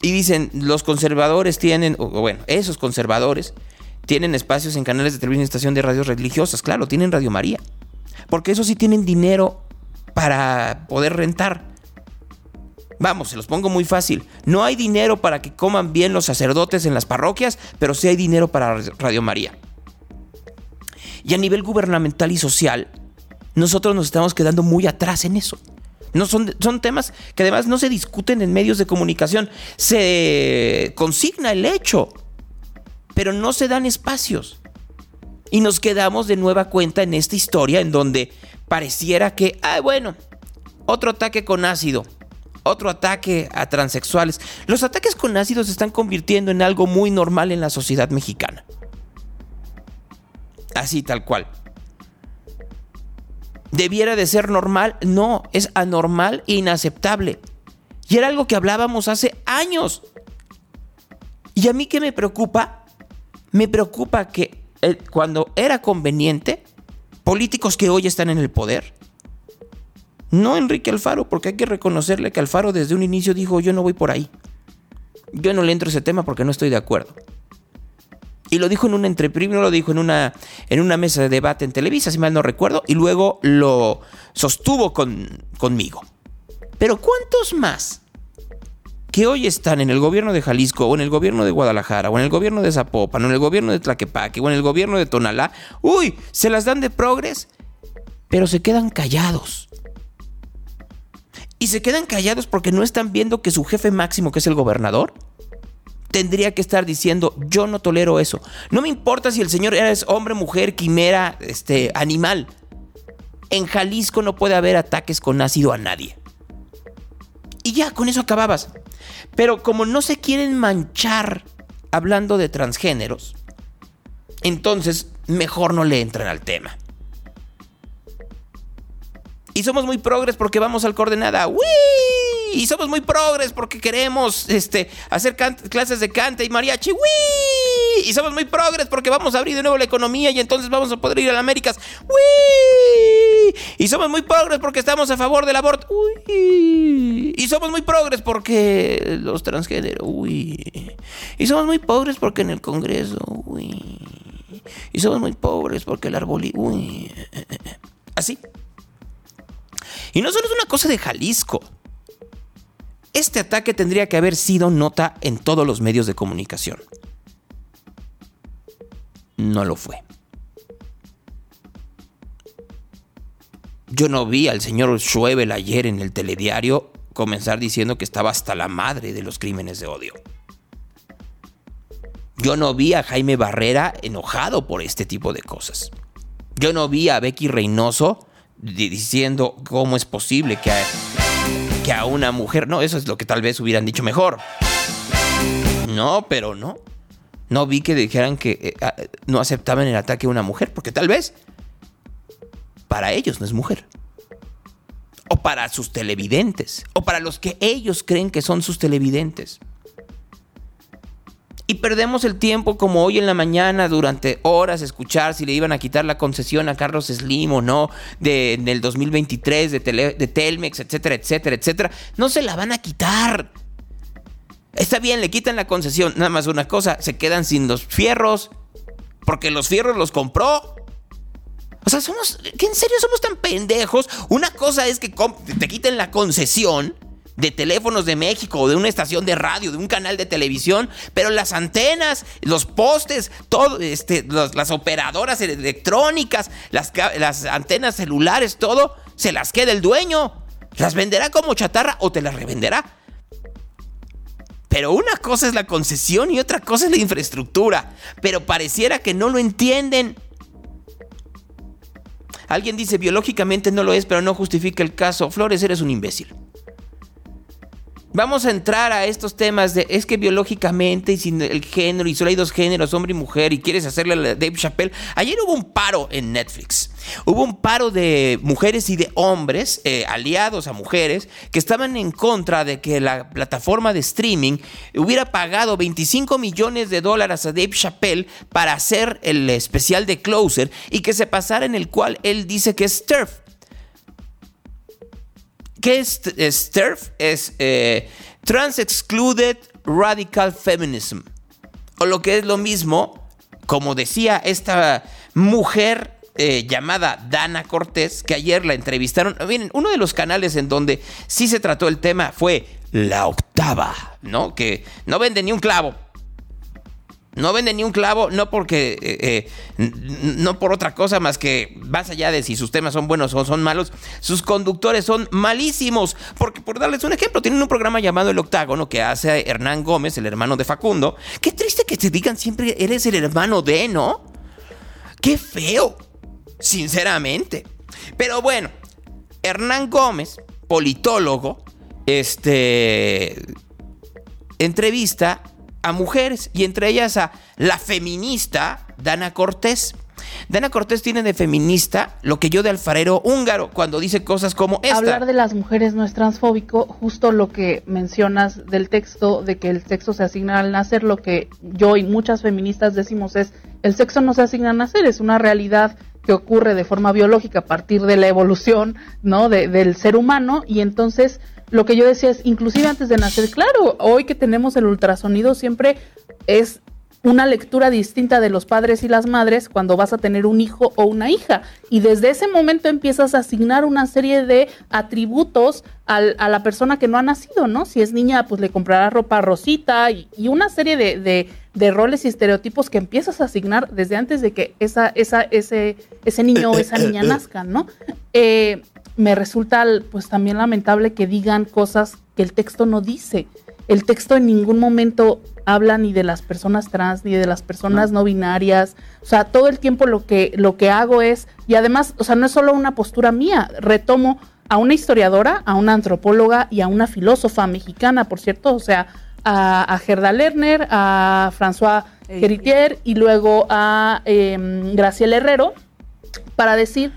Y dicen, los conservadores tienen, o bueno, esos conservadores tienen espacios en canales de televisión y estación de radios religiosas. Claro, tienen Radio María porque eso sí tienen dinero para poder rentar. Vamos, se los pongo muy fácil. No hay dinero para que coman bien los sacerdotes en las parroquias, pero sí hay dinero para Radio María. Y a nivel gubernamental y social, nosotros nos estamos quedando muy atrás en eso. No son, son temas que además no se discuten en medios de comunicación. Se consigna el hecho, pero no se dan espacios. Y nos quedamos de nueva cuenta en esta historia en donde pareciera que, ah, bueno, otro ataque con ácido, otro ataque a transexuales. Los ataques con ácido se están convirtiendo en algo muy normal en la sociedad mexicana. Así tal cual. ¿Debiera de ser normal? No, es anormal e inaceptable. Y era algo que hablábamos hace años. ¿Y a mí qué me preocupa? Me preocupa que cuando era conveniente, políticos que hoy están en el poder, no Enrique Alfaro, porque hay que reconocerle que Alfaro desde un inicio dijo, yo no voy por ahí. Yo no le entro a ese tema porque no estoy de acuerdo. Y lo dijo en una entre primero lo dijo en una en una mesa de debate en Televisa, si mal no recuerdo, y luego lo sostuvo con, conmigo. Pero ¿cuántos más que hoy están en el gobierno de Jalisco o en el gobierno de Guadalajara o en el gobierno de Zapopan o en el gobierno de Tlaquepaque o en el gobierno de Tonalá, uy, se las dan de progres, pero se quedan callados. Y se quedan callados porque no están viendo que su jefe máximo, que es el gobernador, tendría que estar diciendo, yo no tolero eso. No me importa si el señor es hombre, mujer, quimera, este, animal. En Jalisco no puede haber ataques con ácido a nadie. Y ya, con eso acababas. Pero como no se quieren manchar hablando de transgéneros, entonces mejor no le entran al tema. Y somos muy progres porque vamos al coordenada. ¡Wii! Y somos muy progres porque queremos este, hacer clases de cante y mariachi. ¡Wii! Y somos muy progres porque vamos a abrir de nuevo la economía y entonces vamos a poder ir a las Américas. ¡Wii! Y somos muy progres porque estamos a favor del aborto. ¡Wii! Y somos muy progres porque los transgéneros. ¡Wii! Y somos muy pobres porque en el Congreso. ¡Wii! Y somos muy pobres porque el árbol. ¡Wii! Así. Y no solo es una cosa de Jalisco. Este ataque tendría que haber sido nota en todos los medios de comunicación. No lo fue. Yo no vi al señor Schwebel ayer en el telediario comenzar diciendo que estaba hasta la madre de los crímenes de odio. Yo no vi a Jaime Barrera enojado por este tipo de cosas. Yo no vi a Becky Reynoso diciendo cómo es posible que a, que a una mujer, no, eso es lo que tal vez hubieran dicho mejor. No, pero no. No vi que dijeran que eh, no aceptaban el ataque a una mujer, porque tal vez para ellos no es mujer. O para sus televidentes, o para los que ellos creen que son sus televidentes. Y perdemos el tiempo como hoy en la mañana durante horas escuchar si le iban a quitar la concesión a Carlos Slim o no de, del 2023 de, de Telmex, etcétera, etcétera, etcétera. No se la van a quitar. Está bien, le quitan la concesión. Nada más una cosa, se quedan sin los fierros. Porque los fierros los compró. O sea, somos. ¿Qué en serio somos tan pendejos? Una cosa es que te quiten la concesión de teléfonos de México, de una estación de radio, de un canal de televisión, pero las antenas, los postes, todo, este, las operadoras electrónicas, las, las antenas celulares, todo, se las queda el dueño. Las venderá como chatarra o te las revenderá. Pero una cosa es la concesión y otra cosa es la infraestructura. Pero pareciera que no lo entienden. Alguien dice biológicamente no lo es, pero no justifica el caso. Flores, eres un imbécil. Vamos a entrar a estos temas de es que biológicamente y sin el género y solo hay dos géneros, hombre y mujer, y quieres hacerle a Dave Chappelle. Ayer hubo un paro en Netflix. Hubo un paro de mujeres y de hombres, eh, aliados a mujeres, que estaban en contra de que la plataforma de streaming hubiera pagado 25 millones de dólares a Dave Chappelle para hacer el especial de Closer y que se pasara en el cual él dice que es TERF ¿Qué es, TERF? Es eh, Trans Excluded Radical Feminism. O lo que es lo mismo, como decía esta mujer eh, llamada Dana Cortés, que ayer la entrevistaron. Miren, uno de los canales en donde sí se trató el tema fue La Octava, ¿no? Que no vende ni un clavo. No vende ni un clavo, no porque, eh, eh, no por otra cosa más que, más allá de si sus temas son buenos o son malos, sus conductores son malísimos. Porque, por darles un ejemplo, tienen un programa llamado El Octágono que hace Hernán Gómez, el hermano de Facundo. Qué triste que te digan siempre, eres el hermano de, ¿no? Qué feo, sinceramente. Pero bueno, Hernán Gómez politólogo, este, entrevista a mujeres y entre ellas a la feminista Dana Cortés. Dana Cortés tiene de feminista lo que yo de alfarero húngaro cuando dice cosas como esta. Hablar de las mujeres no es transfóbico, justo lo que mencionas del texto, de que el sexo se asigna al nacer, lo que yo y muchas feministas decimos es, el sexo no se asigna al nacer, es una realidad que ocurre de forma biológica a partir de la evolución, ¿no? del ser humano y entonces lo que yo decía es, inclusive antes de nacer, claro, hoy que tenemos el ultrasonido siempre es una lectura distinta de los padres y las madres cuando vas a tener un hijo o una hija. Y desde ese momento empiezas a asignar una serie de atributos a la persona que no ha nacido, ¿no? Si es niña, pues le comprarás ropa rosita y, una serie de, roles y estereotipos que empiezas a asignar desde antes de que esa, esa, ese, ese niño o esa niña <coughs> nazca, ¿no? Eh, me resulta pues también lamentable que digan cosas que el texto no dice. El texto en ningún momento habla ni de las personas trans ni de las personas no. binarias. O sea, todo el tiempo lo que, lo que hago es, y además, o sea, no es solo una postura mía, retomo a una historiadora, a una antropóloga y a una filósofa mexicana, por cierto, o sea, a, Gerda Lerner, a François Geritier y luego a eh, Graciela Herrero, para decir,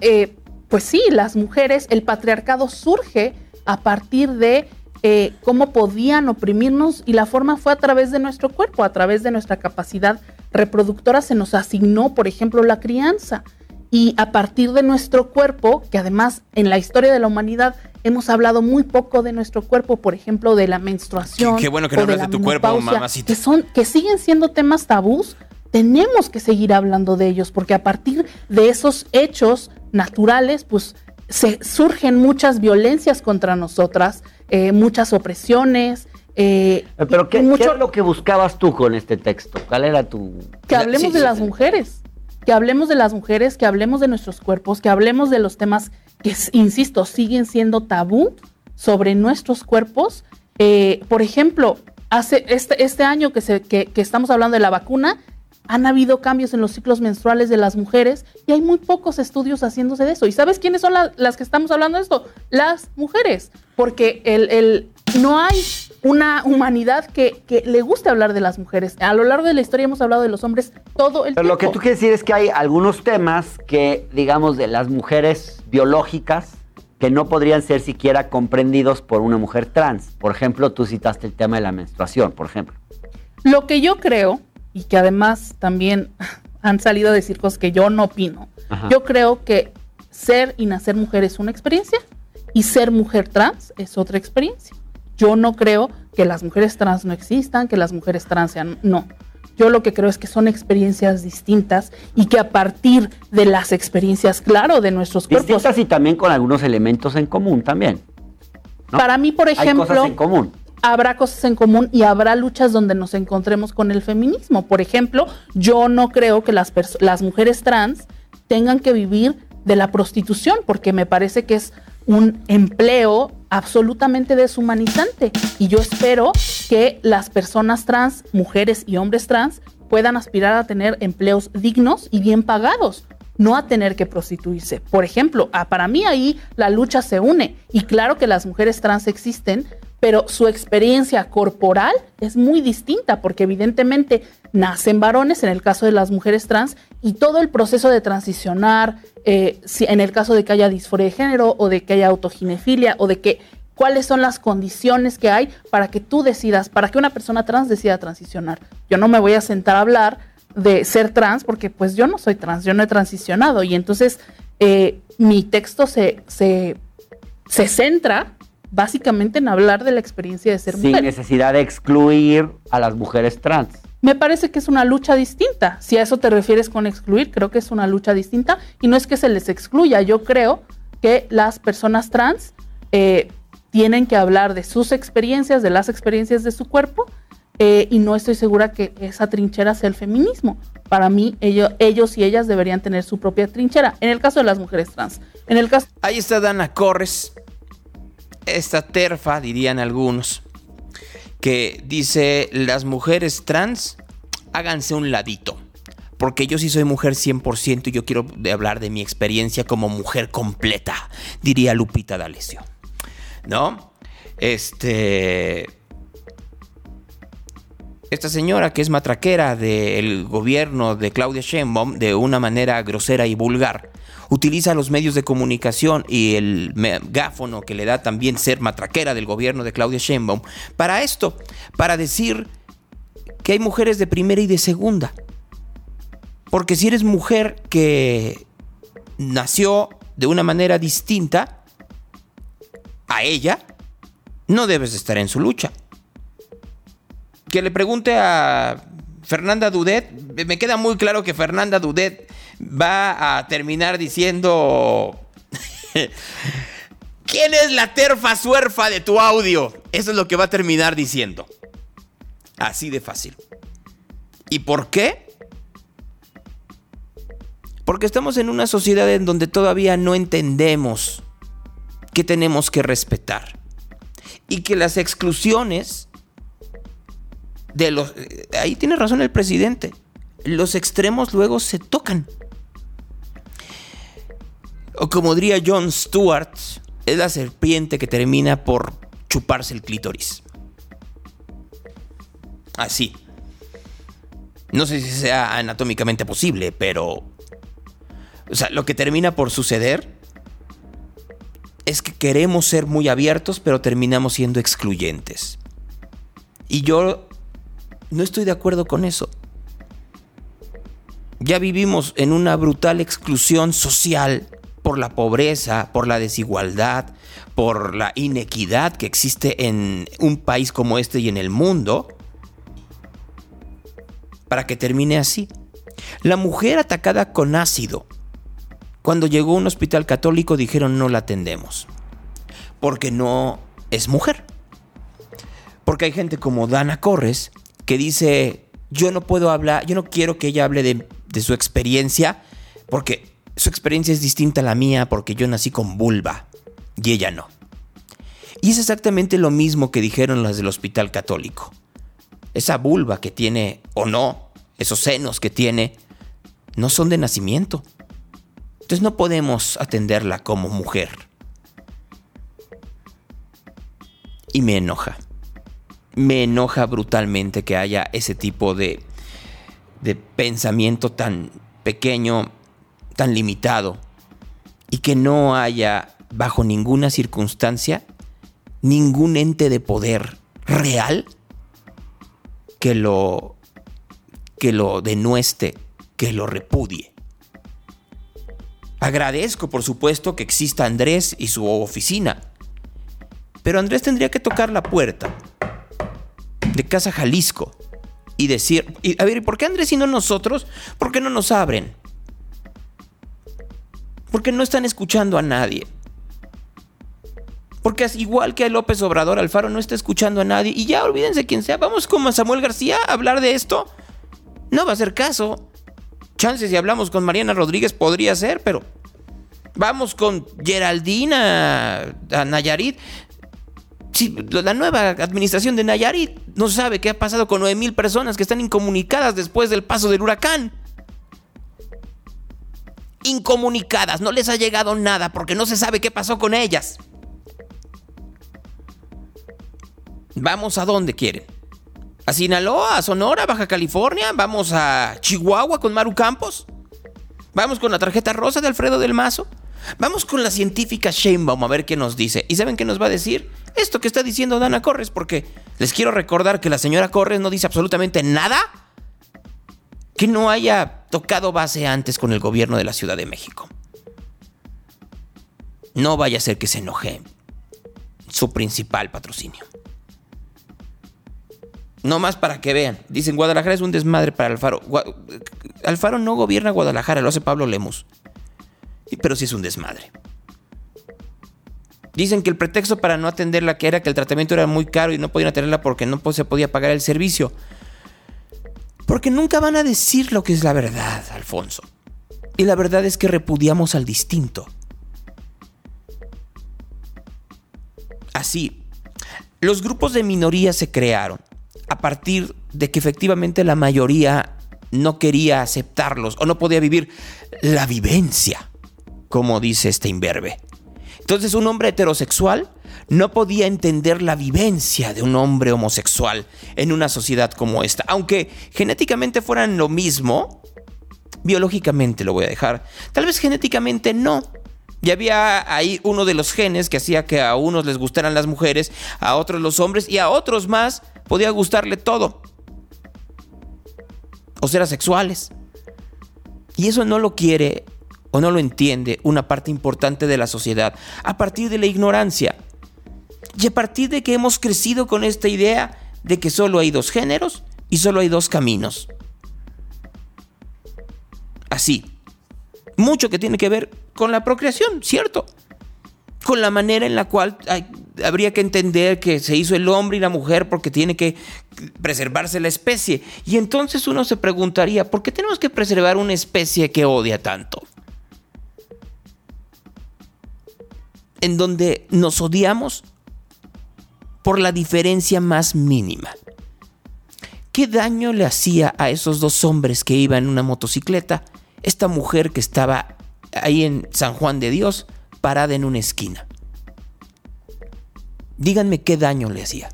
eh, pues sí, las mujeres, el patriarcado surge a partir de eh, cómo podían oprimirnos y la forma fue a través de nuestro cuerpo, a través de nuestra capacidad reproductora se nos asignó, por ejemplo, la crianza. Y a partir de nuestro cuerpo, que además en la historia de la humanidad hemos hablado muy poco de nuestro cuerpo, por ejemplo, de la menstruación. Qué, bueno que no hablas de, tu cuerpo, mamacita. Que, son, que siguen siendo temas tabús, tenemos que seguir hablando de ellos, porque a partir de esos hechos naturales, pues se surgen muchas violencias contra nosotras, eh, muchas opresiones. Eh, Pero ¿qué, mucho, es lo que buscabas tú con este texto? ¿Cuál era tu...? Que hablemos de las mujeres, que hablemos de las mujeres, que hablemos de nuestros cuerpos, que hablemos de los temas que, insisto, siguen siendo tabú sobre nuestros cuerpos. Eh, por ejemplo, hace este, este año que, se, que, que estamos hablando de la vacuna, han habido cambios en los ciclos menstruales de las mujeres y hay muy pocos estudios haciéndose de eso. ¿Y sabes quiénes son las que estamos hablando de esto? Las mujeres, porque el, el, no hay una humanidad que, que, le guste hablar de las mujeres. A lo largo de la historia hemos hablado de los hombres todo el Pero tiempo. lo que tú quieres decir es que hay algunos temas que, digamos, de las mujeres biológicas que no podrían ser siquiera comprendidos por una mujer trans. Por ejemplo, tú citaste el tema de la menstruación, por ejemplo. Lo que yo creo y que además también <laughs> han salido a decir cosas que yo no opino. Yo creo que ser y nacer mujer es una experiencia y ser mujer trans es otra experiencia. Yo no creo que las mujeres trans no existan, que las mujeres trans sean, no. Yo lo que creo es que son experiencias distintas y que a partir de las experiencias, claro, de nuestros cuerpos. Distintas y también con algunos elementos en común también. Para mí, por ejemplo. Hay cosas en común habrá cosas en común y habrá luchas donde nos encontremos con el feminismo. Por ejemplo, yo no creo que las, mujeres trans tengan que vivir de la prostitución, porque me parece que es un empleo absolutamente deshumanizante. Y yo espero que las personas trans, mujeres y hombres trans, puedan aspirar a tener empleos dignos y bien pagados, no a tener que prostituirse. Por ejemplo, para mí ahí la lucha se une. Y claro que las mujeres trans existen, pero su experiencia corporal es muy distinta porque evidentemente nacen varones en el caso de las mujeres trans y todo el proceso de transicionar, eh, si, en el caso de que haya disforia de género o de que haya autoginefilia o de que cuáles son las condiciones que hay para que tú decidas, para que una persona trans decida transicionar. Yo no me voy a sentar a hablar de ser trans porque pues yo no soy trans, yo no he transicionado y entonces eh, mi texto se, se, se centra básicamente en hablar de la experiencia de ser mujer. Sin necesidad de excluir a las mujeres trans. Me parece que es una lucha distinta. Si a eso te refieres con excluir, creo que es una lucha distinta y no es que se les excluya. Yo creo que las personas trans eh, tienen que hablar de sus experiencias, de las experiencias de su cuerpo eh, y no estoy segura que esa trinchera sea el feminismo. Para mí, ellos, ellos y ellas deberían tener su propia trinchera. En el caso de las mujeres trans. En el caso... Ahí está Dana Corres esta terfa, dirían algunos, que dice las mujeres trans háganse un ladito. porque yo sí soy mujer 100% y yo quiero hablar de mi experiencia como mujer completa, diría Lupita D'Alessio. ¿No? Este esta señora que es matraquera del gobierno de Claudia Sheinbaum de una manera grosera y vulgar, utiliza los medios de comunicación y el megáfono que le da también ser matraquera del gobierno de Claudia Sheinbaum para esto, para decir que hay mujeres de primera y de segunda. Porque si eres mujer que nació de una manera distinta a ella, no debes estar en su lucha que le pregunte a Fernanda Dudet. Me queda muy claro que Fernanda Dudet va a terminar diciendo... <laughs> ¿Quién es la terfa suerfa de tu audio? Eso es lo que va a terminar diciendo. Así de fácil. ¿Y por qué? Porque estamos en una sociedad en donde todavía no entendemos que tenemos que respetar. Y que las exclusiones de los... Ahí tiene razón el presidente. Los extremos luego se tocan. O como diría John Stewart, es la serpiente que termina por chuparse el clítoris. Así. No sé si sea anatómicamente posible, pero... O sea, lo que termina por suceder es que queremos ser muy abiertos, pero terminamos siendo excluyentes. Y yo no estoy de acuerdo con eso. Ya vivimos en una brutal exclusión social por la pobreza, por la desigualdad, por la inequidad que existe en un país como este y en el mundo, para que termine así. La mujer atacada con ácido. Cuando llegó a un hospital católico dijeron no la atendemos, porque no es mujer. Porque hay gente como Dana Corres que dice, yo no puedo hablar, yo no quiero que ella hable de, su experiencia, porque su experiencia es distinta a la mía, porque yo nací con vulva y ella no. Y es exactamente lo mismo que dijeron las del Hospital Católico. Esa vulva que tiene o no, esos senos que tiene, no son de nacimiento. Entonces no podemos atenderla como mujer. Y me enoja me enoja brutalmente que haya ese tipo de, de pensamiento tan pequeño, tan limitado, y que no haya bajo ninguna circunstancia ningún ente de poder real que lo que lo denueste, que lo repudie. Agradezco, por supuesto, que exista Andrés y su oficina. Pero Andrés tendría que tocar la puerta de Casa Jalisco y decir, a ver, ¿por qué Andrés y no nosotros? ¿Por qué no nos abren? Porque no están escuchando a nadie. Porque es igual que a López Obrador, Alfaro no está escuchando a nadie. Y ya olvídense quién sea. Vamos con Samuel García a hablar de esto. No va a hacer caso. Chances si hablamos con Mariana Rodríguez podría ser, pero vamos con Geraldina a Nayarit la nueva administración de Nayarit no sabe qué ha pasado con 9 mil personas que están incomunicadas después del paso del huracán. Incomunicadas, no les ha llegado nada porque no se sabe qué pasó con ellas. Vamos a dónde quieren. ¿A Sinaloa, a Sonora, Baja California? ¿Vamos a Chihuahua con Maru Campos? ¿Vamos con la tarjeta rosa de Alfredo del Mazo? Vamos con la científica Sheinbaum a ver qué nos dice. ¿Y saben qué nos va a decir? Esto que está diciendo Dana Corres, porque les quiero recordar que la señora Corres no dice absolutamente nada que no haya tocado base antes con el gobierno de la Ciudad de México. No vaya a ser que se enoje su principal patrocinio. No más para que vean. Dicen, Guadalajara es un desmadre para Alfaro. Alfaro no gobierna Guadalajara, lo hace Pablo Lemus pero sí es un desmadre. Dicen que el pretexto para no atenderla que era que el tratamiento era muy caro y no podían atenderla porque no se podía pagar el servicio. Porque nunca van a decir lo que es la verdad, Alfonso. Y la verdad es que repudiamos al distinto. Así, los grupos de minoría se crearon a partir de que efectivamente la mayoría no quería aceptarlos o no podía vivir la vivencia, como dice este imberbe. Entonces un hombre heterosexual no podía entender la vivencia de un hombre homosexual en una sociedad como esta. Aunque genéticamente fueran lo mismo, biológicamente lo voy a dejar. Tal vez genéticamente no. Y había ahí uno de los genes que hacía que a unos les gustaran las mujeres, a otros los hombres y a otros más podía gustarle todo. O ser asexuales. Y eso no lo quiere o no lo entiende una parte importante de la sociedad a partir de la ignorancia. Y a partir de que hemos crecido con esta idea de que solo hay dos géneros y solo hay dos caminos. Así. Mucho que tiene que ver con la procreación, ¿cierto? Con la manera en la cual habría que entender que se hizo el hombre y la mujer porque tiene que preservarse la especie. Y entonces uno se preguntaría, ¿por qué tenemos que preservar una especie que odia tanto? En donde nos odiamos por la diferencia más mínima. ¿Qué daño le hacía a esos dos hombres que iban en una motocicleta esta mujer que estaba ahí en San Juan de Dios parada en una esquina? Díganme qué daño le hacía.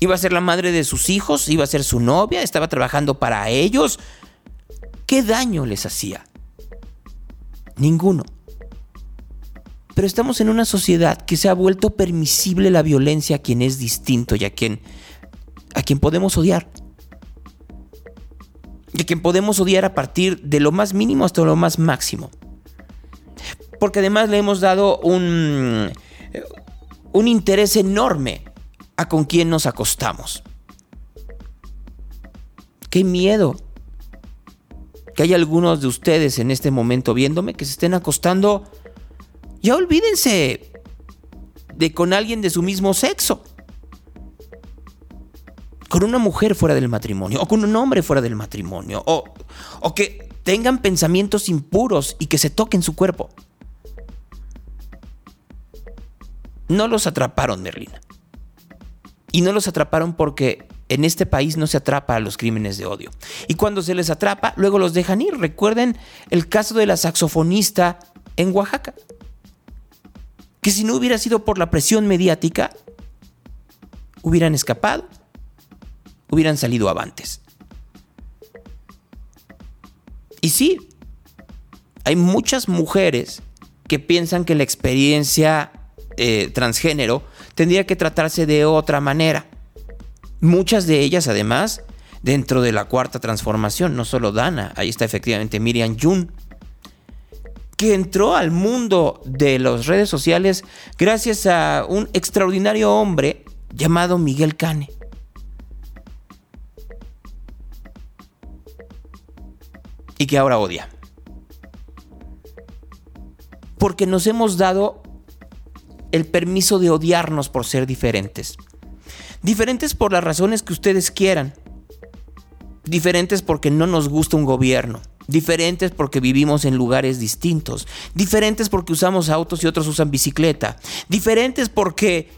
¿Iba a ser la madre de sus hijos? ¿Iba a ser su novia? ¿Estaba trabajando para ellos? ¿Qué daño les hacía? Ninguno. Pero estamos en una sociedad que se ha vuelto permisible la violencia a quien es distinto y a quien, a quien podemos odiar. Y a quien podemos odiar a partir de lo más mínimo hasta lo más máximo. Porque además le hemos dado un, un interés enorme a con quien nos acostamos. Qué miedo que hay algunos de ustedes en este momento viéndome que se estén acostando ya olvídense de con alguien de su mismo sexo. Con una mujer fuera del matrimonio, o con un hombre fuera del matrimonio, o, que tengan pensamientos impuros y que se toquen su cuerpo. No los atraparon, Merlina. Y no los atraparon porque en este país no se atrapa a los crímenes de odio. Y cuando se les atrapa, luego los dejan ir. Recuerden el caso de la saxofonista en Oaxaca que si no hubiera sido por la presión mediática, hubieran escapado, hubieran salido avantes. Y sí, hay muchas mujeres que piensan que la experiencia eh, transgénero tendría que tratarse de otra manera. Muchas de ellas, además, dentro de la cuarta transformación, no solo Dana, ahí está efectivamente Miriam Jun, que entró al mundo de las redes sociales gracias a un extraordinario hombre llamado Miguel Cane. Y que ahora odia. Porque nos hemos dado el permiso de odiarnos por ser diferentes. Diferentes por las razones que ustedes quieran. Diferentes porque no nos gusta un gobierno diferentes porque vivimos en lugares distintos, diferentes porque usamos autos y otros usan bicicleta, diferentes porque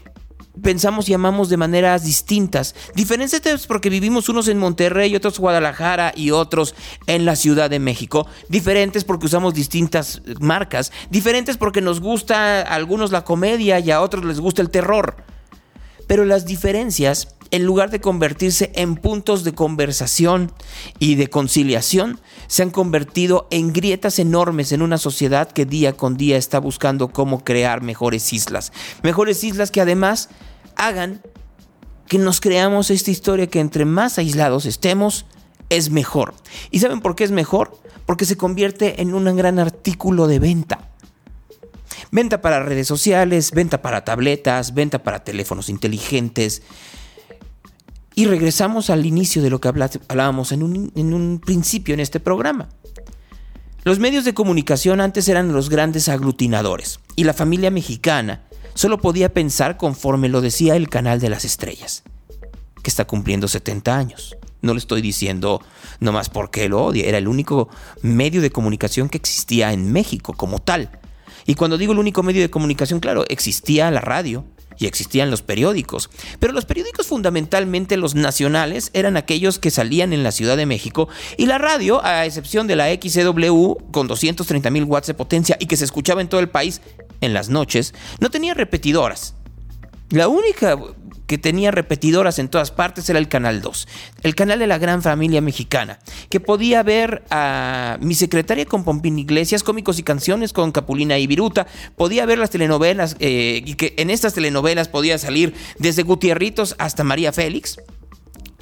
pensamos y amamos de maneras distintas, diferentes porque vivimos unos en Monterrey, otros en Guadalajara y otros en la Ciudad de México, diferentes porque usamos distintas marcas, diferentes porque nos gusta a algunos la comedia y a otros les gusta el terror. Pero las diferencias en lugar de convertirse en puntos de conversación y de conciliación, se han convertido en grietas enormes en una sociedad que día con día está buscando cómo crear mejores islas. Mejores islas que además hagan que nos creamos esta historia que entre más aislados estemos, es mejor. ¿Y saben por qué es mejor? Porque se convierte en un gran artículo de venta. Venta para redes sociales, venta para tabletas, venta para teléfonos inteligentes, y regresamos al inicio de lo que hablábamos en un, principio en este programa. Los medios de comunicación antes eran los grandes aglutinadores y la familia mexicana solo podía pensar conforme lo decía el canal de las estrellas, que está cumpliendo 70 años. No le estoy diciendo nomás porque lo odia, era el único medio de comunicación que existía en México como tal. Y cuando digo el único medio de comunicación, claro, existía la radio, y existían los periódicos. Pero los periódicos fundamentalmente los nacionales eran aquellos que salían en la Ciudad de México y la radio, a excepción de la XCW con 230 mil watts de potencia y que se escuchaba en todo el país en las noches, no tenía repetidoras. La única que tenía repetidoras en todas partes era el Canal 2, el canal de la gran familia mexicana, que podía ver a mi secretaria con Pompín Iglesias, cómicos y canciones con Capulina y Viruta, podía ver las telenovelas, eh, y que en estas telenovelas podía salir desde Gutierritos hasta María Félix.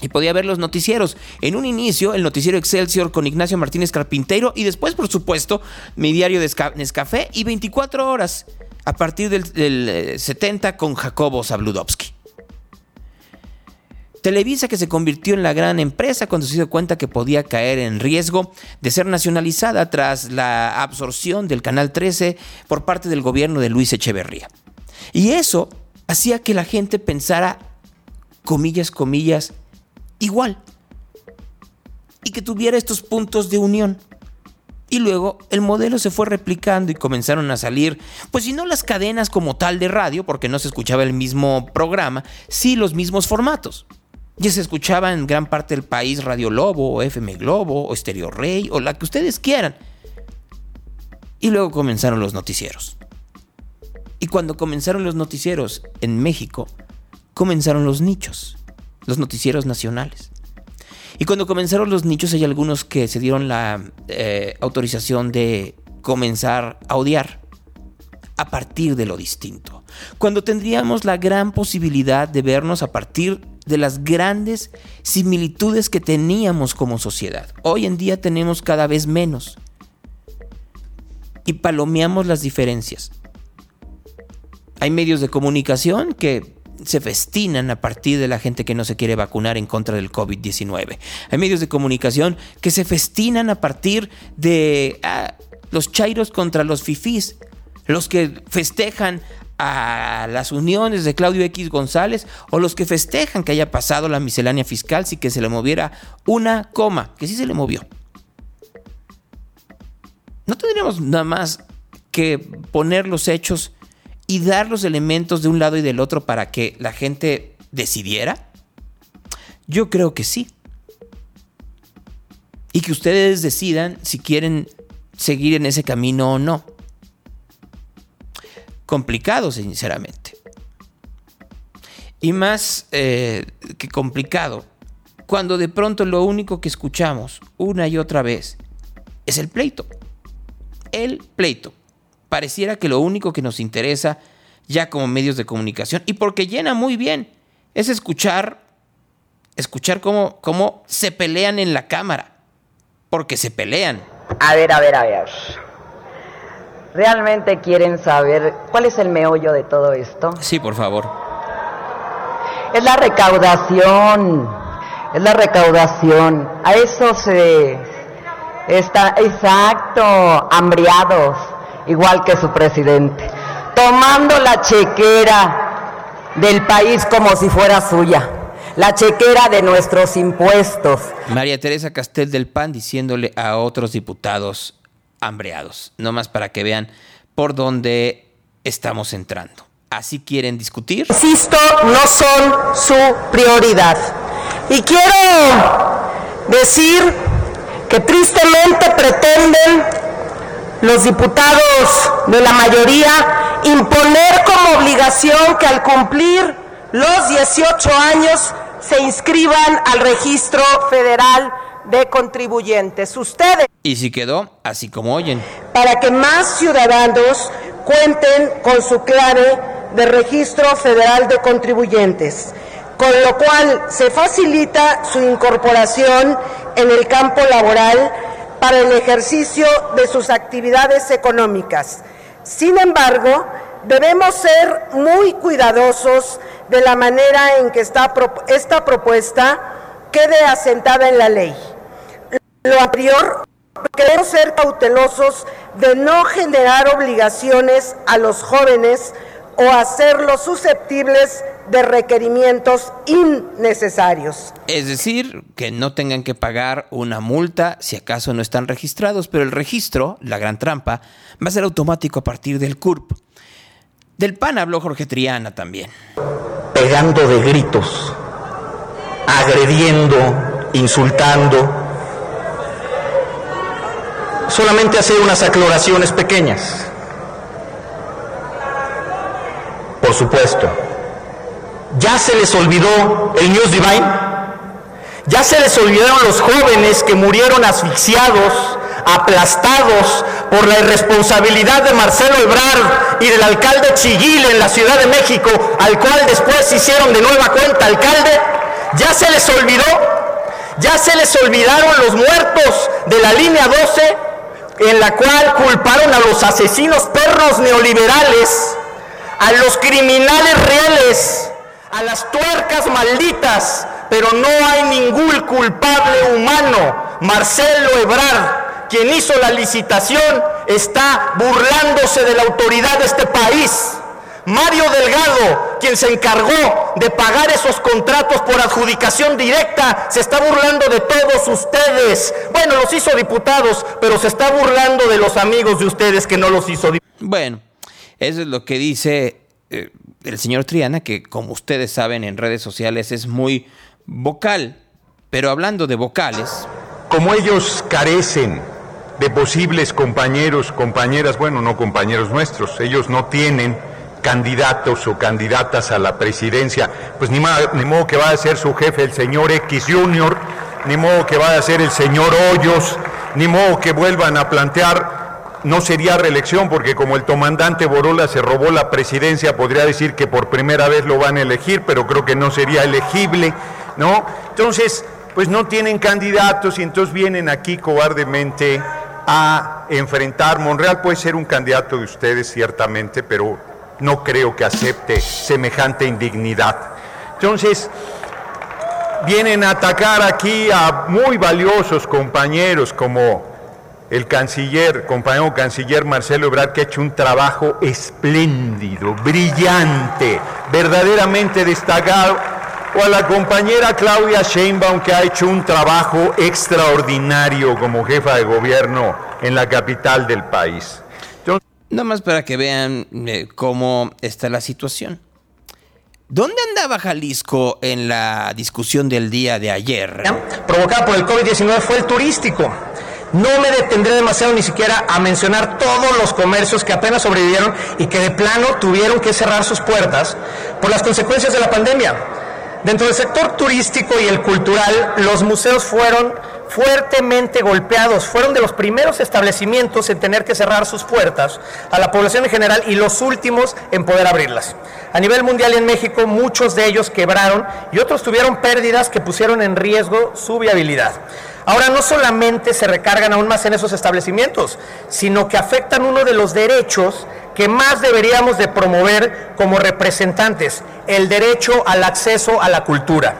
Y podía ver los noticieros. En un inicio, el noticiero Excelsior con Ignacio Martínez Carpintero y después, por supuesto, mi diario de Nescafé y 24 horas a partir del, del 70 con Jacobo Zabludovsky. Televisa que se convirtió en la gran empresa cuando se dio cuenta que podía caer en riesgo de ser nacionalizada tras la absorción del Canal 13 por parte del gobierno de Luis Echeverría. Y eso hacía que la gente pensara, comillas, comillas, igual. Y que tuviera estos puntos de unión. Y luego el modelo se fue replicando y comenzaron a salir, pues si no las cadenas como tal de radio, porque no se escuchaba el mismo programa, sí los mismos formatos. Ya se escuchaba en gran parte del país Radio Lobo, o FM Globo, o Stereo Rey, o la que ustedes quieran. Y luego comenzaron los noticieros. Y cuando comenzaron los noticieros en México, comenzaron los nichos, los noticieros nacionales. Y cuando comenzaron los nichos hay algunos que se dieron la eh, autorización de comenzar a odiar a partir de lo distinto. Cuando tendríamos la gran posibilidad de vernos a partir de las grandes similitudes que teníamos como sociedad. Hoy en día tenemos cada vez menos. Y palomeamos las diferencias. Hay medios de comunicación que se festinan a partir de la gente que no se quiere vacunar en contra del COVID-19. Hay medios de comunicación que se festinan a partir de ah, los chairos contra los fifís, los que festejan a las uniones de Claudio X González o los que festejan que haya pasado la miscelánea fiscal sin que se le moviera una coma, que sí se le movió. No tendríamos nada más que poner los hechos y dar los elementos de un lado y del otro para que la gente decidiera. Yo creo que sí. Y que ustedes decidan si quieren seguir en ese camino o no complicado, sinceramente. Y más eh, que complicado, cuando de pronto lo único que escuchamos una y otra vez es el pleito. El pleito. Pareciera que lo único que nos interesa ya como medios de comunicación y porque llena muy bien es escuchar escuchar cómo, cómo se pelean en la cámara. Porque se pelean. A ver, a ver, a ver realmente quieren saber cuál es el meollo de todo esto. Sí, por favor. Es la recaudación, es la recaudación. A eso se está, exacto, hambriados, igual que su presidente, tomando la chequera del país como si fuera suya. La chequera de nuestros impuestos. María Teresa Castel del PAN diciéndole a otros diputados hambreados, no más para que vean por dónde estamos entrando. Así quieren discutir. Insisto, no son su prioridad. Y quiero decir que tristemente pretenden los diputados de la mayoría imponer como obligación que al cumplir los 18 años se inscriban al registro federal de contribuyentes. Ustedes. Y si quedó así como oyen. Para que más ciudadanos cuenten con su clave de registro federal de contribuyentes, con lo cual se facilita su incorporación en el campo laboral para el ejercicio de sus actividades económicas. Sin embargo, debemos ser muy cuidadosos de la manera en que esta, esta propuesta quede asentada en la ley. Lo anterior, queremos ser cautelosos de no generar obligaciones a los jóvenes o hacerlos susceptibles de requerimientos innecesarios. Es decir, que no tengan que pagar una multa si acaso no están registrados, pero el registro, la gran trampa, va a ser automático a partir del CURP. Del PAN habló Jorge Triana también. Pegando de gritos, agrediendo, insultando. Solamente hacer unas aclaraciones pequeñas. Por supuesto, ¿ya se les olvidó el News Divine? ¿Ya se les olvidaron los jóvenes que murieron asfixiados, aplastados por la irresponsabilidad de Marcelo Ebrard y del alcalde Chiguil en la Ciudad de México, al cual después hicieron de nueva cuenta alcalde? ¿Ya se les olvidó? ¿Ya se les olvidaron los muertos de la línea 12 en la cual culparon a los asesinos perros neoliberales, a los criminales reales, a las tuercas malditas, pero no hay ningún culpable humano. Marcelo Ebrard, quien hizo la licitación, está burlándose de la autoridad de este país. Mario Delgado, quien se encargó de pagar esos contratos por adjudicación directa, se está burlando de todos ustedes. Bueno, los hizo diputados, pero se está burlando de los amigos de ustedes que no los hizo diputados. Bueno, eso es lo que dice eh, el señor Triana, que como ustedes saben en redes sociales es muy vocal. Pero hablando de vocales... Como ellos carecen de posibles compañeros, compañeras, bueno, no compañeros nuestros, ellos no tienen candidatos o candidatas a la presidencia, pues ni, modo que vaya a ser su jefe el señor X Junior, ni modo que vaya a ser el señor Hoyos, ni modo que vuelvan a plantear, no sería reelección, porque como el comandante Borola se robó la presidencia, podría decir que por primera vez lo van a elegir, pero creo que no sería elegible, ¿no? Entonces, pues no tienen candidatos y entonces vienen aquí cobardemente a enfrentar. Monreal puede ser un candidato de ustedes, ciertamente, pero no creo que acepte semejante indignidad. Entonces, vienen a atacar aquí a muy valiosos compañeros como el canciller, compañero canciller Marcelo Ebrard, que ha hecho un trabajo espléndido, brillante, verdaderamente destacado, o a la compañera Claudia Sheinbaum, que ha hecho un trabajo extraordinario como jefa de gobierno en la capital del país. Nada más para que vean eh, cómo está la situación. ¿Dónde andaba Jalisco en la discusión del día de ayer? Provocada por el COVID-19 fue el turístico. No me detendré demasiado ni siquiera a mencionar todos los comercios que apenas sobrevivieron y que de plano tuvieron que cerrar sus puertas por las consecuencias de la pandemia. Dentro del sector turístico y el cultural, los museos fueron fuertemente golpeados. Fueron de los primeros establecimientos en tener que cerrar sus puertas a la población en general y los últimos en poder abrirlas. A nivel mundial y en México, muchos de ellos quebraron y otros tuvieron pérdidas que pusieron en riesgo su viabilidad. Ahora no solamente se recargan aún más en esos establecimientos, sino que afectan uno de los derechos que más deberíamos de promover como representantes, el derecho al acceso a la cultura.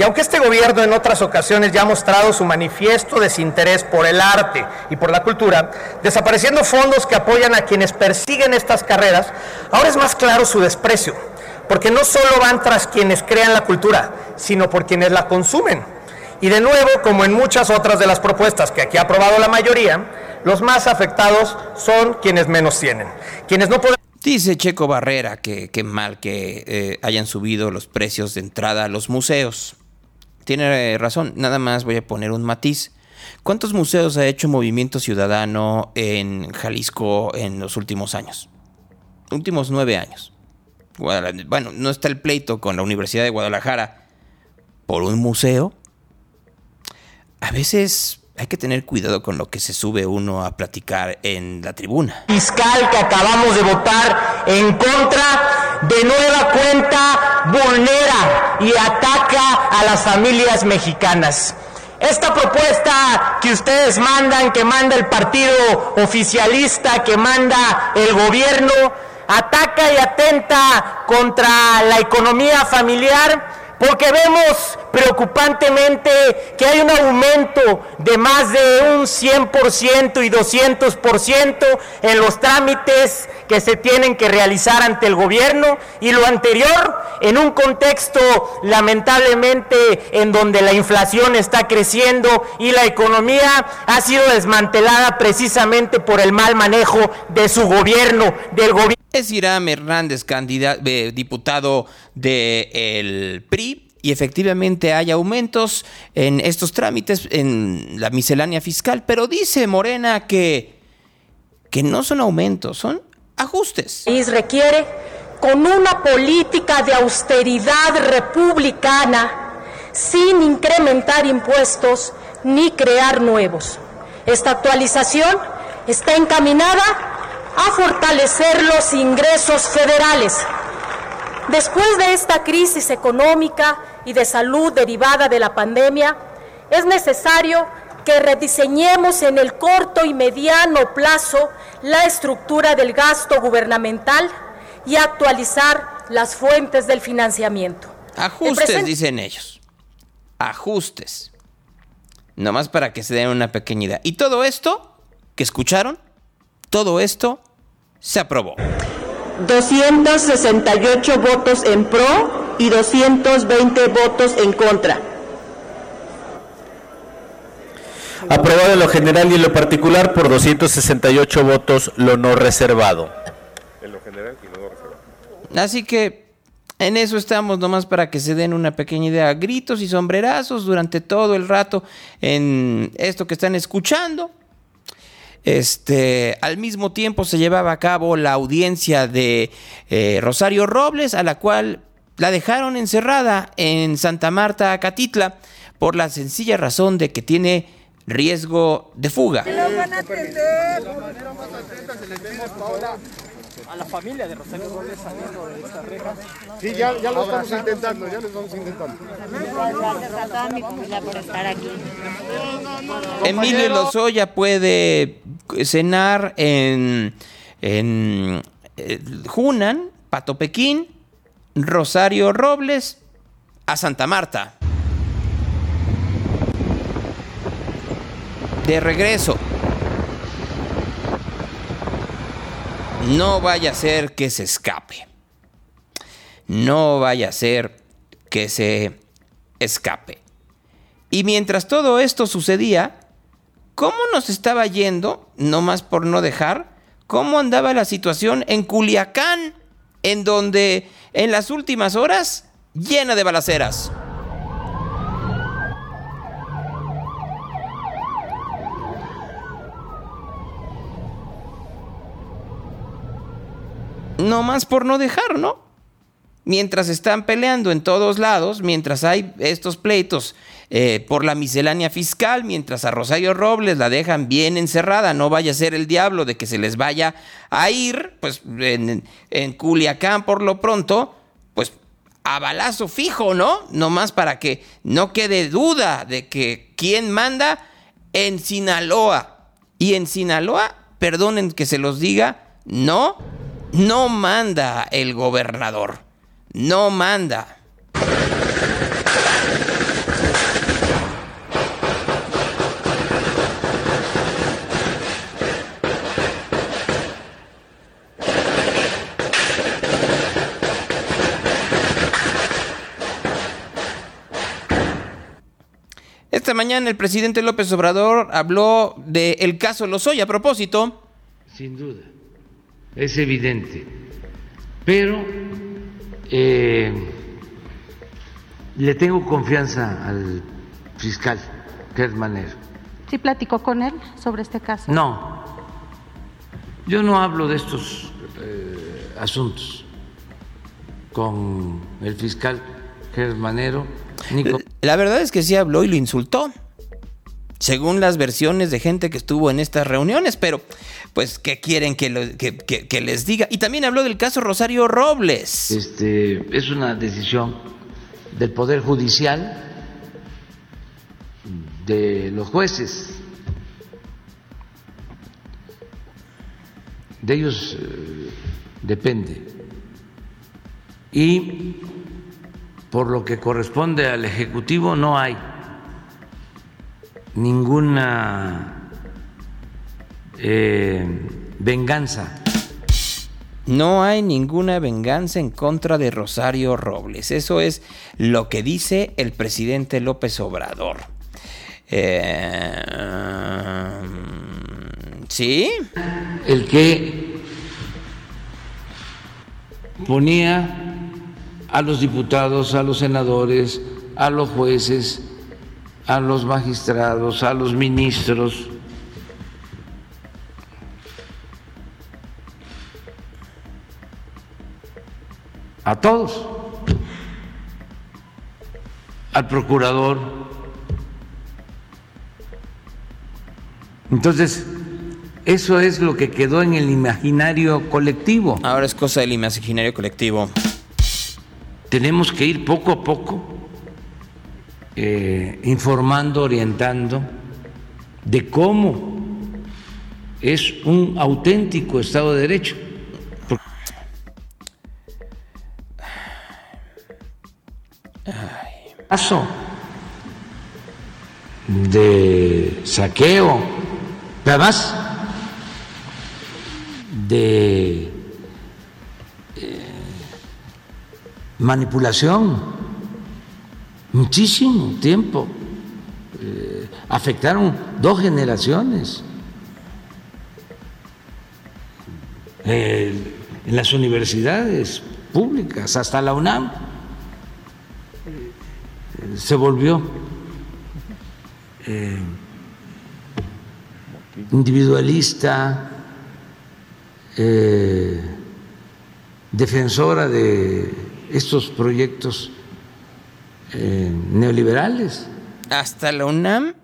Y aunque este gobierno en otras ocasiones ya ha mostrado su manifiesto desinterés por el arte y por la cultura, desapareciendo fondos que apoyan a quienes persiguen estas carreras, ahora es más claro su desprecio, porque no solo van tras quienes crean la cultura, sino por quienes la consumen. Y de nuevo, como en muchas otras de las propuestas que aquí ha aprobado la mayoría, los más afectados son quienes menos tienen, quienes no pueden Dice Checo Barrera que qué mal que eh, hayan subido los precios de entrada a los museos tiene razón, nada más voy a poner un matiz. ¿Cuántos museos ha hecho Movimiento Ciudadano en Jalisco en los últimos años? Últimos nueve años. Bueno, no está el pleito con la Universidad de Guadalajara por un museo. A veces hay que tener cuidado con lo que se sube uno a platicar en la tribuna. Fiscal que acabamos de votar en contra, de nueva cuenta vulnera y ataca a las familias mexicanas. Esta propuesta que ustedes mandan, que manda el partido oficialista, que manda el gobierno, ataca y atenta contra la economía familiar, porque vemos preocupantemente que hay un aumento de más de un 100% y 200% en los trámites que se tienen que realizar ante el gobierno y lo anterior en un contexto lamentablemente en donde la inflación está creciendo y la economía ha sido desmantelada precisamente por el mal manejo de su gobierno, del gobierno. Es Irán Hernández, candidato, eh, diputado del PRI, y efectivamente hay aumentos en estos trámites, en la miscelánea fiscal, pero dice Morena que, que no son aumentos, son ajustes. Y requiere con una política de austeridad republicana sin incrementar impuestos ni crear nuevos. Esta actualización está encaminada a fortalecer los ingresos federales. Después de esta crisis económica y de salud derivada de la pandemia, es necesario que rediseñemos en el corto y mediano plazo la estructura del gasto gubernamental y actualizar las fuentes del financiamiento. Ajustes, dicen ellos. Ajustes. Nomás para que se den una pequeña idea. Y todo esto que escucharon, todo esto se aprobó. 268 votos en pro y 220 votos en contra. Aprobado en lo general y en lo particular por 268 votos lo no reservado. En lo general y lo no reservado. Así que en eso estamos nomás para que se den una pequeña idea. Gritos y sombrerazos durante todo el rato en esto que están escuchando. Este, al mismo tiempo se llevaba a cabo la audiencia de eh, Rosario Robles, a la cual la dejaron encerrada en Santa Marta, Catitla, por la sencilla razón de que tiene riesgo de fuga. a la familia de Rosario Robles saliendo de esta reja. Sí, ya, ya lo estamos intentando, ya lo estamos intentando. por estar aquí. Emilio Lozoya puede cenar en, en eh, Junan, Patopequín, Rosario Robles, a Santa Marta. De regreso. No vaya a ser que se escape. No vaya a ser que se escape. Y mientras todo esto sucedía, ¿cómo nos estaba yendo, no más por no dejar, cómo andaba la situación en Culiacán, en donde en las últimas horas llena de balaceras? No más por no dejar, ¿no? Mientras están peleando en todos lados, mientras hay estos pleitos eh, por la miscelánea fiscal, mientras a Rosario Robles la dejan bien encerrada, no vaya a ser el diablo de que se les vaya a ir, pues en, en Culiacán por lo pronto, pues a balazo fijo, ¿no? No más para que no quede duda de que quién manda en Sinaloa. Y en Sinaloa, perdonen que se los diga, no no manda el gobernador. No manda. Esta mañana el presidente López Obrador habló del caso Lozoya a propósito. Sin duda es evidente. Pero eh, le tengo confianza al fiscal Manero. ¿Sí platicó con él sobre este caso? No, yo no hablo de estos eh, asuntos con el fiscal Manero. La verdad es que sí habló y lo insultó según las versiones de gente que estuvo en estas reuniones, pero pues, ¿qué quieren que, les diga? Y también habló del caso Rosario Robles. Este, es una decisión del Poder Judicial, de los jueces, de ellos eh, depende. Y por lo que corresponde al Ejecutivo no hay ninguna eh, venganza. No hay ninguna venganza en contra de Rosario Robles. Eso es lo que dice el presidente López Obrador. Eh, ¿Sí? El que ponía a los diputados, a los senadores, a los jueces, a los magistrados, a los ministros, a todos, al procurador. Entonces, eso es lo que quedó en el imaginario colectivo. Ahora es cosa del imaginario colectivo. Tenemos que ir poco a poco eh, informando, orientando de cómo es un auténtico Estado de Derecho. Caso de saqueo, además de eh, manipulación, muchísimo tiempo. Eh, afectaron dos generaciones. Eh, en las universidades públicas, hasta la UNAM, eh, se volvió individualista, defensora de estos proyectos eh, neoliberales. Hasta la UNAM,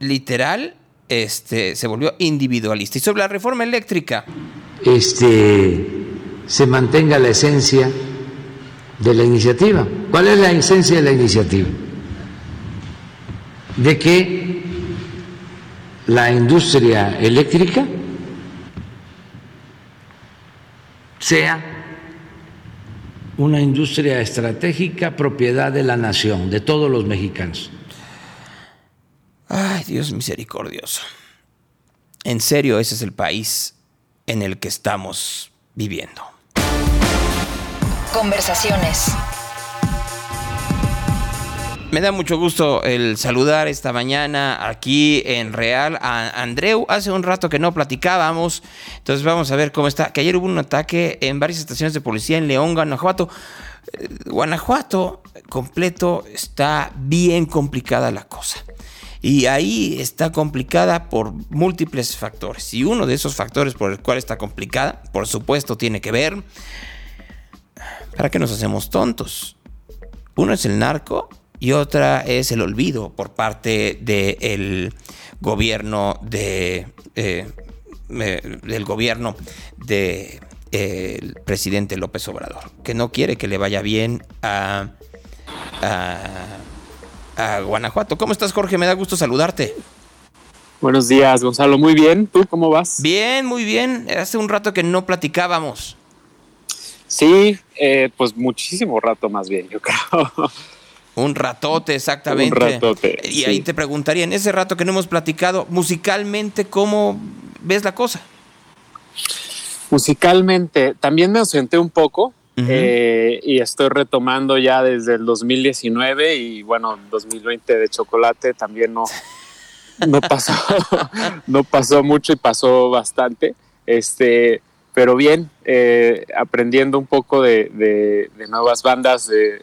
literal, este, se volvió individualista. Y sobre la reforma eléctrica. Este, se mantenga la esencia de la iniciativa. ¿Cuál es la esencia de la iniciativa? De que la industria eléctrica sea una industria estratégica propiedad de la nación, de todos los mexicanos. Ay, Dios misericordioso. En serio, ese es el país en el que estamos viviendo. Conversaciones. Me da mucho gusto el saludar esta mañana aquí en Real a Andreu. Hace un rato que no platicábamos, entonces vamos a ver cómo está. Que ayer hubo un ataque en varias estaciones de policía en León, Guanajuato. Eh, Guanajuato completo está bien complicada la cosa. Y ahí está complicada por múltiples factores. Y uno de esos factores por el cual está complicada, por supuesto, tiene que ver... ¿Para qué nos hacemos tontos? Uno es el narco y otra es el olvido por parte del gobierno de eh, eh, del gobierno de eh, el presidente López Obrador, que no quiere que le vaya bien a, a, a Guanajuato. ¿Cómo estás, Jorge? Me da gusto saludarte. Buenos días, Gonzalo. Muy bien. ¿Tú cómo vas? Bien, muy bien. Hace un rato que no platicábamos. Sí, eh, pues muchísimo rato más bien, yo creo. Un ratote, exactamente. Un ratote, Y ahí te preguntaría, en ese rato que no hemos platicado, musicalmente, ¿cómo ves la cosa? Musicalmente, también me ausenté un poco eh, y estoy retomando ya desde el 2019 y bueno, 2020 de chocolate también no, no pasó, <laughs> no pasó mucho y pasó bastante. Este, pero bien, eh, aprendiendo un poco de, de- de nuevas bandas, de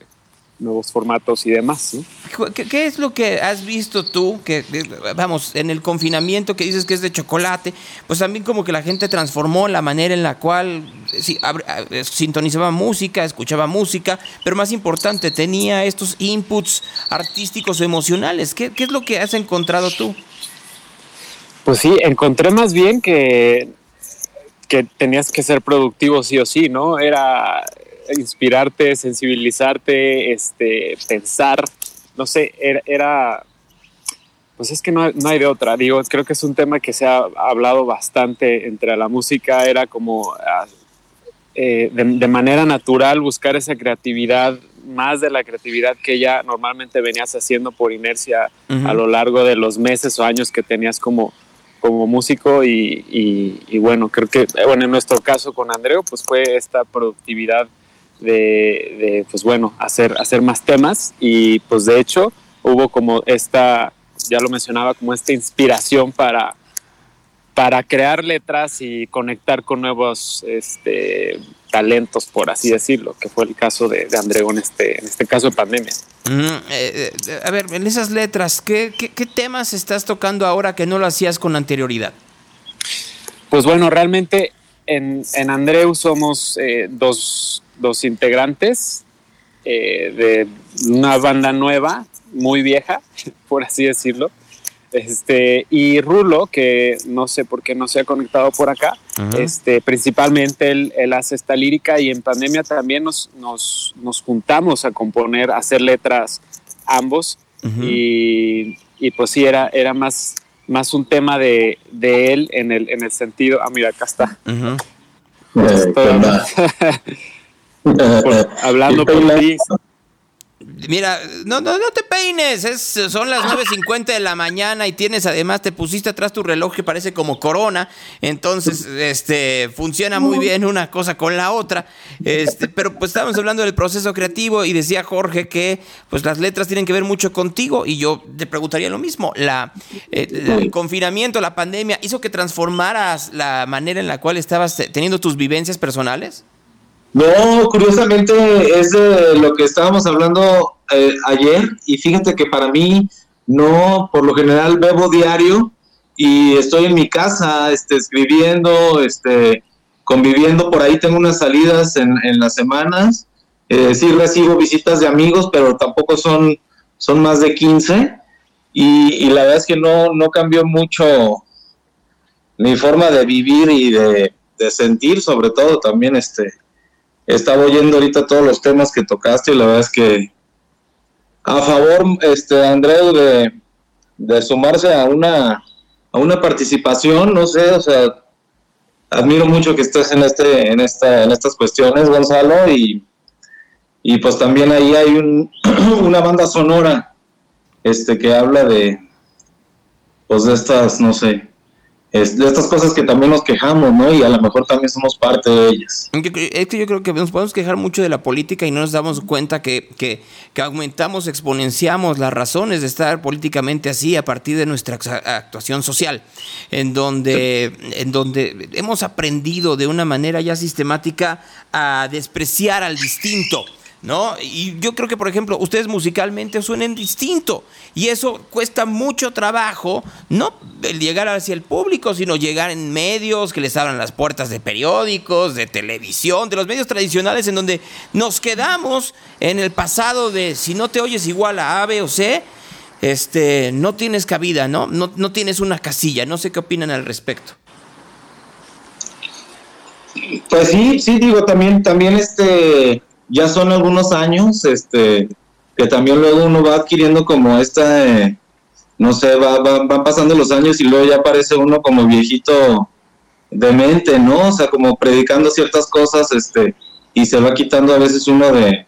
nuevos formatos y demás. ¿no? ¿Qué, qué es lo que has visto tú? Que, vamos, en el confinamiento que dices que es de chocolate, pues también como que la gente transformó la manera en la cual sí, eh, sintonizaba música, escuchaba música, pero más importante, tenía estos inputs artísticos o emocionales. ¿Qué, qué es lo que has encontrado tú? Pues sí, encontré más bien que, que tenías que ser productivo sí o sí, ¿no? Era inspirarte, sensibilizarte, este, pensar, no sé, era, era- pues es que no, no hay de otra, digo, creo que es un tema que se ha hablado bastante entre la música, era como ah, eh, de, de manera natural buscar esa creatividad más de la creatividad que ya normalmente venías haciendo por inercia a lo largo de los meses o años que tenías como, como músico y, y- y bueno, creo que eh, bueno, en nuestro caso con Andreu pues fue esta productividad de, de, pues bueno, hacer, hacer más temas y pues de hecho hubo como esta, ya lo mencionaba, como esta inspiración para, para crear letras y conectar con nuevos este, talentos, por así decirlo, que fue el caso de, de Andreu en este, en este caso de pandemia. Mm, eh, eh, a ver, en esas letras, ¿qué, qué, qué temas estás tocando ahora que no lo hacías con anterioridad? Pues bueno, realmente en, en Andreu somos eh, dos, dos integrantes eh, de una banda nueva, muy vieja, <laughs> por así decirlo. Este, y Rulo, que no sé por qué no se ha conectado por acá, este, principalmente él, él hace esta lírica y en pandemia también nos, nos, nos juntamos a componer, a hacer letras ambos. Y, y pues sí, era, era más, más un tema de, de él en el, en el sentido, ah, mira, acá está. <laughs> por- <laughs> hablando por ti. Mira, no, no, no te peines, es, son las 9.50 de la mañana y tienes además, te pusiste atrás tu reloj que parece como corona, entonces este, funciona muy bien una cosa con la otra, este, pero pues estábamos hablando del proceso creativo y decía Jorge que pues las letras tienen que ver mucho contigo y yo te preguntaría lo mismo, la, eh, el confinamiento, la pandemia, ¿hizo que transformaras la manera en la cual estabas te- teniendo tus vivencias personales? No, curiosamente es de lo que estábamos hablando eh, ayer y fíjate que para mí no, por lo general bebo diario y estoy en mi casa este, escribiendo, este, conviviendo por ahí, tengo unas salidas en, las semanas, eh, sí recibo visitas de amigos, pero tampoco son, son más de 15 y, y la verdad es que no, no cambió mucho mi forma de vivir y de, de sentir, sobre todo también este estaba oyendo ahorita todos los temas que tocaste y la verdad es que a favor, este, Andreu, de, de sumarse a una, a una participación, no sé, o sea, admiro mucho que estés en este, en esta, en estas cuestiones, Gonzalo, y, y pues también ahí hay un, <clears throat> una banda sonora, este, que habla de, pues de estas, no sé, es- de estas cosas que también nos quejamos, ¿no? Y a lo mejor también somos parte de ellas. Es que yo creo que nos podemos quejar mucho de la política y no nos damos cuenta que, que- que aumentamos, exponenciamos las razones de estar políticamente así a partir de nuestra act- actuación social, en donde, en donde hemos aprendido de una manera ya sistemática a despreciar al distinto. ¿No? Y yo creo que, por ejemplo, ustedes musicalmente suenen distinto. Y eso cuesta mucho trabajo, no el llegar hacia el público, sino llegar en medios que les abran las puertas de periódicos, de televisión, de los medios tradicionales en donde nos quedamos en el pasado de si no te oyes igual a A, B o C, este, no tienes cabida, ¿no? No, no tienes una casilla. No sé qué opinan al respecto. Pues sí, sí, digo, también, también este, ya son algunos años, este, que también luego uno va adquiriendo como esta, eh, no sé, va, va, van pasando los años y luego ya parece uno como viejito demente, ¿no? O sea, como predicando ciertas cosas, este, y se va quitando a veces uno de,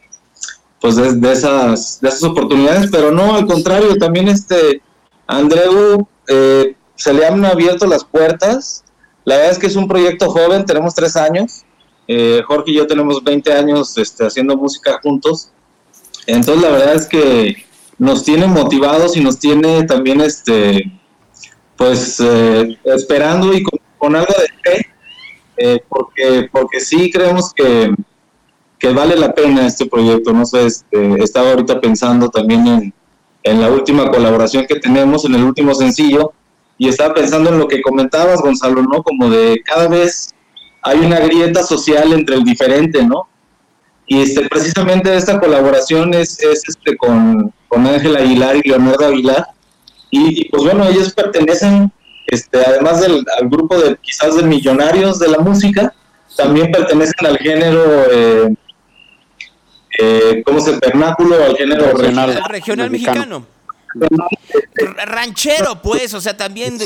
pues de, de esas, de esas oportunidades, pero no, al contrario, también este, Andreu, eh, se le han abierto las puertas, la verdad es que es un proyecto joven, tenemos tres años. Eh, Jorge y yo tenemos 20 años este, haciendo música juntos. Entonces, la verdad es que nos tiene motivados y nos tiene también, este, pues, eh, esperando y con, algo de fe, eh, porque, porque sí creemos que, que vale la pena este proyecto. No sé, este, estaba ahorita pensando también en, en la última colaboración que tenemos, en el último sencillo, y estaba pensando en lo que comentabas, Gonzalo, ¿no? Como de cada vez hay una grieta social entre el diferente, ¿no? Y este, precisamente esta colaboración es, es este, con, con Ángel Aguilar y Leonardo Aguilar. Y, y, pues bueno, ellos pertenecen, este, además del al grupo de quizás de millonarios de la música, también pertenecen al género, eh, eh, ¿cómo se vernáculo? Al género Regional. regional, Regional mexicano. Ranchero, pues, o sea, también,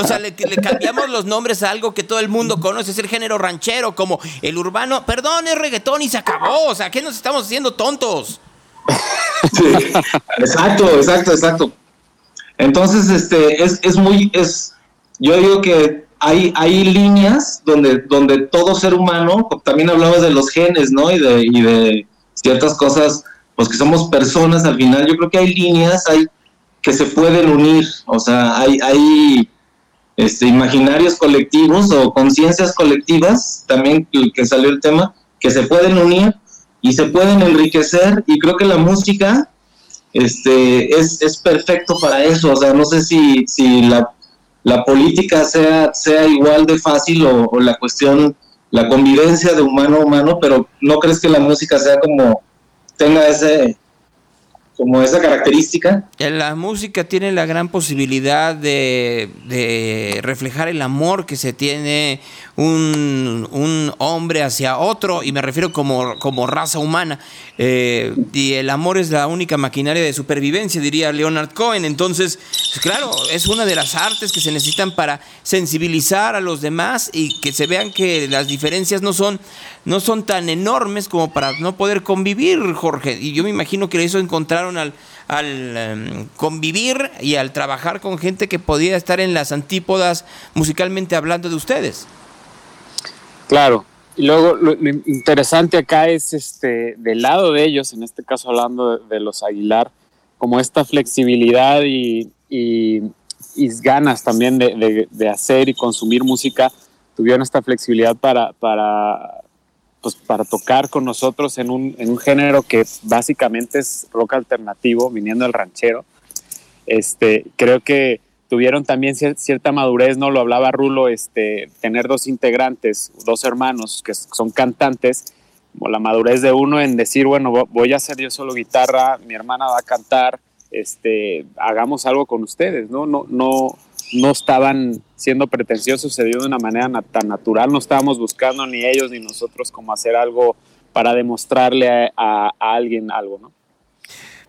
o sea, le, le, cambiamos los nombres a algo que todo el mundo conoce, es el género ranchero, como el urbano, perdón, es reggaetón y se acabó, o sea, ¿qué nos estamos haciendo tontos? Sí, exacto, exacto, exacto. Entonces, este, es, es muy, es, yo digo que hay, hay líneas donde, donde todo ser humano, también hablabas de los genes, ¿no? Y de, y de ciertas cosas, pues que somos personas al final, yo creo que hay líneas, hay que se pueden unir, o sea, hay, este, imaginarios colectivos o conciencias colectivas, también que, que salió el tema, que se pueden unir y se pueden enriquecer y creo que la música este, es, es perfecto para eso, o sea, no sé si, si la, la política sea, sea igual de fácil o, o la cuestión, la convivencia de humano a humano, pero no crees que la música sea como, tenga ese, como esa característica. La música tiene la gran posibilidad de, de reflejar el amor que se tiene un, un, hombre hacia otro, y me refiero como, como raza humana. Eh, y el amor es la única maquinaria de supervivencia, diría Leonard Cohen. Entonces, pues claro, es una de las artes que se necesitan para sensibilizar a los demás y que se vean que las diferencias no son, no son tan enormes como para no poder convivir, Jorge. Y yo me imagino que eso encontraron al al um, convivir y al trabajar con gente que podía estar en las antípodas musicalmente hablando de ustedes. Claro. Y luego lo, interesante acá es este del lado de ellos, en este caso hablando de, los Aguilar, como esta flexibilidad y, y, y ganas también de, de, de, hacer y consumir música, tuvieron esta flexibilidad para, para, pues, para tocar con nosotros en un, en un género que básicamente es rock alternativo, viniendo del ranchero. Este, creo que tuvieron también cierta madurez, ¿no? Lo hablaba Rulo, este, tener dos integrantes, dos hermanos que son cantantes, como la madurez de uno en decir, bueno, voy a hacer yo solo guitarra, mi hermana va a cantar, este, hagamos algo con ustedes, ¿no? No, no, no estaban siendo pretenciosos, se dio de una manera na tan natural, no estábamos buscando ni ellos ni nosotros como hacer algo para demostrarle a, a, a alguien algo, ¿no?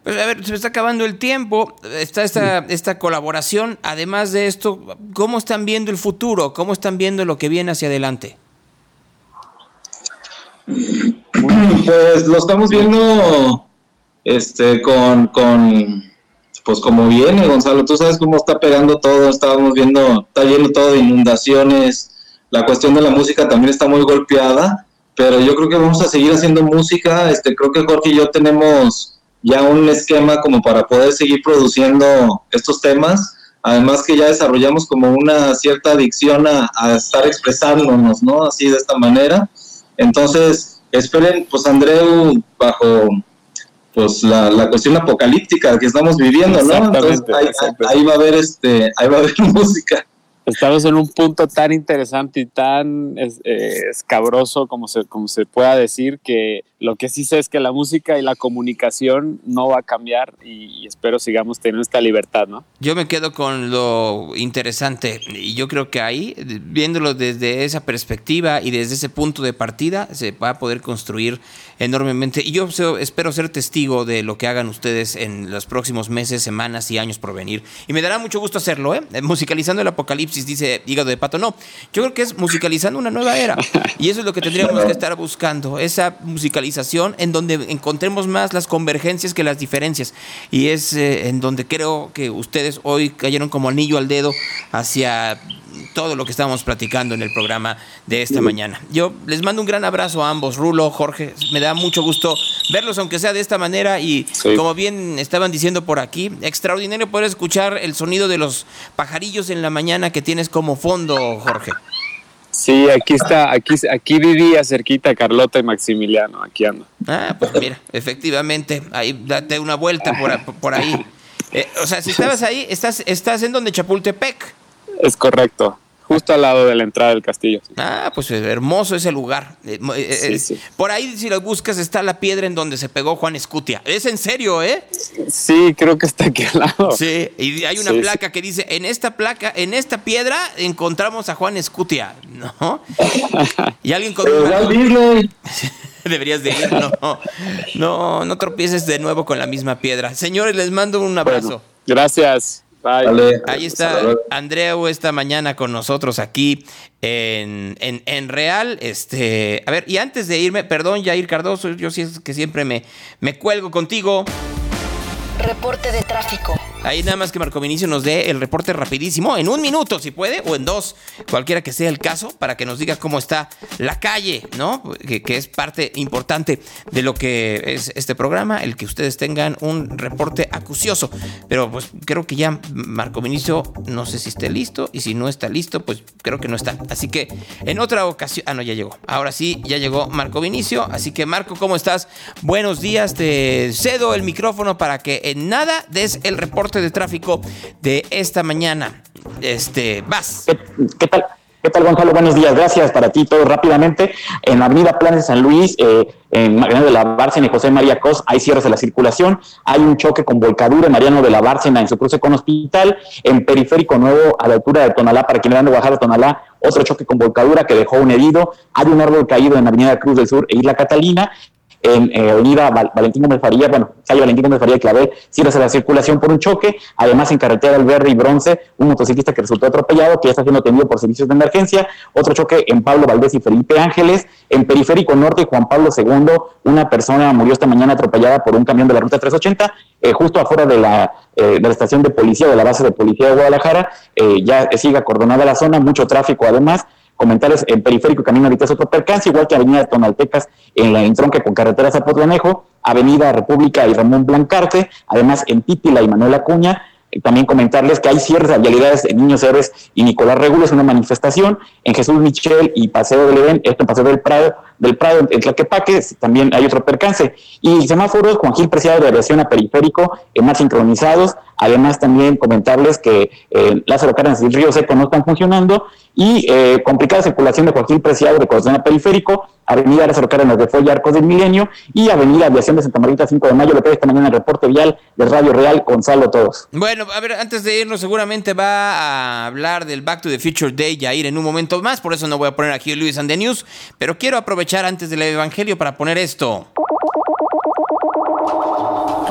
Pues a ver, se me está acabando el tiempo, está esta, esta colaboración. Además de esto, ¿cómo están viendo el futuro? ¿Cómo están viendo lo que viene hacia adelante? Pues lo estamos viendo este con, con pues como viene, Gonzalo, tú sabes cómo está pegando todo, estábamos viendo, está lleno todo de inundaciones, la cuestión de la música también está muy golpeada, pero yo creo que vamos a seguir haciendo música, este creo que Jorge y yo tenemos ya un esquema como para poder seguir produciendo estos temas. Además que ya desarrollamos como una cierta adicción a, a, estar expresándonos, ¿no? Así de esta manera. Entonces, esperen, pues Andreu, bajo pues la, la cuestión apocalíptica que estamos viviendo, ¿no? Entonces ahí, ahí, va a haber este, ahí va a haber <laughs> música. Estamos en un punto tan interesante y tan es, eh, escabroso como se, como se pueda decir que lo que sí sé es que la música y la comunicación no va a cambiar y, y, espero sigamos teniendo esta libertad, ¿no? Yo me quedo con lo interesante y yo creo que ahí, viéndolo desde esa perspectiva y desde ese punto de partida, se va a poder construir enormemente. Y yo espero ser testigo de lo que hagan ustedes en los próximos meses, semanas y años por venir. Y me dará mucho gusto hacerlo, ¿eh? Musicalizando el apocalipsis, dice Hígado de Pato. No, yo creo que es musicalizando una nueva era. Y eso es lo que tendríamos que estar buscando, esa musicalización en donde encontremos más las convergencias que las diferencias. Y es eh, en donde creo que ustedes hoy cayeron como anillo al dedo hacia todo lo que estábamos platicando en el programa de esta mañana. Yo les mando un gran abrazo a ambos, Rulo, Jorge, me da mucho gusto verlos, aunque sea de esta manera, y sí. como bien estaban diciendo por aquí, extraordinario poder escuchar el sonido de los pajarillos en la mañana que tienes como fondo, Jorge. Sí, aquí está, aquí, aquí vivía cerquita Carlota y Maximiliano, aquí ando. Ah, pues mira, efectivamente, ahí date una vuelta por, por ahí. Eh, o sea, si estabas ahí, estás, estás en donde Chapultepec. Es correcto, justo al lado de la entrada del castillo. Sí. Ah, pues hermoso ese lugar. Eh, eh, sí, sí. Por ahí, si lo buscas, está la piedra en donde se pegó Juan Escutia. Es en serio, ¿eh? Sí, creo que está aquí al lado. Sí, y hay una placa que dice, en esta placa, en esta piedra encontramos a Juan Escutia, ¿no? y alguien con. <laughs> Deberías de ir, no. No, no tropieces de nuevo con la misma piedra. Señores, les mando un abrazo. Bueno. Gracias. Bye. Dale. Ahí está Andreu esta mañana con nosotros aquí en, en, en Real. Este, a ver, y antes de irme, perdón, Jair Cardoso, yo sí es que siempre me, me cuelgo contigo. Reporte de tráfico. Ahí nada más que Marco Vinicio nos dé el reporte rapidísimo, en un minuto si puede, o en dos, cualquiera que sea el caso, para que nos diga cómo está la calle, ¿no? Que, es parte importante de lo que es este programa, el que ustedes tengan un reporte acucioso. Pero pues creo que ya Marco Vinicio, no sé si esté listo, y si no está listo, pues creo que no está. Así que en otra ocasión, ah, no, ya llegó. Ahora sí, ya llegó Marco Vinicio. Así que Marco, ¿cómo estás? Buenos días, te cedo el micrófono para que en nada des el reporte de tráfico de esta mañana. Este, vas. ¿Qué, tal? ¿Qué tal, Gonzalo? Buenos días. Gracias para ti. Todo rápidamente. En la avenida Planes de San Luis, eh, en Mariano de la Bárcena y José María Cos, hay cierres de la circulación. Hay un choque con volcadura en Mariano de la Bárcena en su cruce con Hospital. En Periférico Nuevo, a la altura de Tonalá, para quienes van de Guadalajara a Tonalá, otro choque con volcadura que dejó un herido. Hay un árbol caído en Avenida Cruz del Sur e Isla Catalina en eh, Valentín Gómez Faría, bueno, calle Valentín Gómez Faría Clavel, cierres a la circulación por un choque. Además, en carretera del Verde y Bronce, un motociclista que resultó atropellado, que ya está siendo atendido por servicios de emergencia. Otro choque en Pablo Valdés y Felipe Ángeles. En Periférico Norte, Juan Pablo II, una persona murió esta mañana atropellada por un camión de la ruta 380, eh, justo afuera de la, eh, de la estación de policía, de la base de policía de Guadalajara. Eh, ya sigue acordonada la zona, mucho tráfico además comentarios en Periférico Camino ahorita es otro percance, igual que Avenida Tonaltecas en la entronque con carretera Zapotlanejo, Avenida República y Ramón Blancarte, además en Pípila y Manuel Acuña, eh, también comentarles que hay cierres de vialidades en Niños Héroes y Nicolás Regulo, es una manifestación, en Jesús Michel y Paseo del Edén, esto en Paseo del Prado, del Prado en Tlaquepaque, también hay otro percance. Y semáforos, Juan Gil Preciado de aviación a Periférico, en más sincronizados, además también comentarles que eh, Lázaro Cárdenas y Río Seco no están funcionando, y eh, complicada circulación de Joaquín Preciado de Corazón Periférico, Avenida Lázaro Cárdenas de Folla Arcos del Milenio y Avenida Aviación de Santa Marita 5 de Mayo, lo que esta mañana el reporte vial de Radio Real, Gonzalo Todos. Bueno, a ver, antes de irnos, seguramente va a hablar del Back to the Future Day Jair en un momento más, por eso no voy a poner aquí Luis and the News, pero quiero aprovechar antes del Evangelio para poner esto.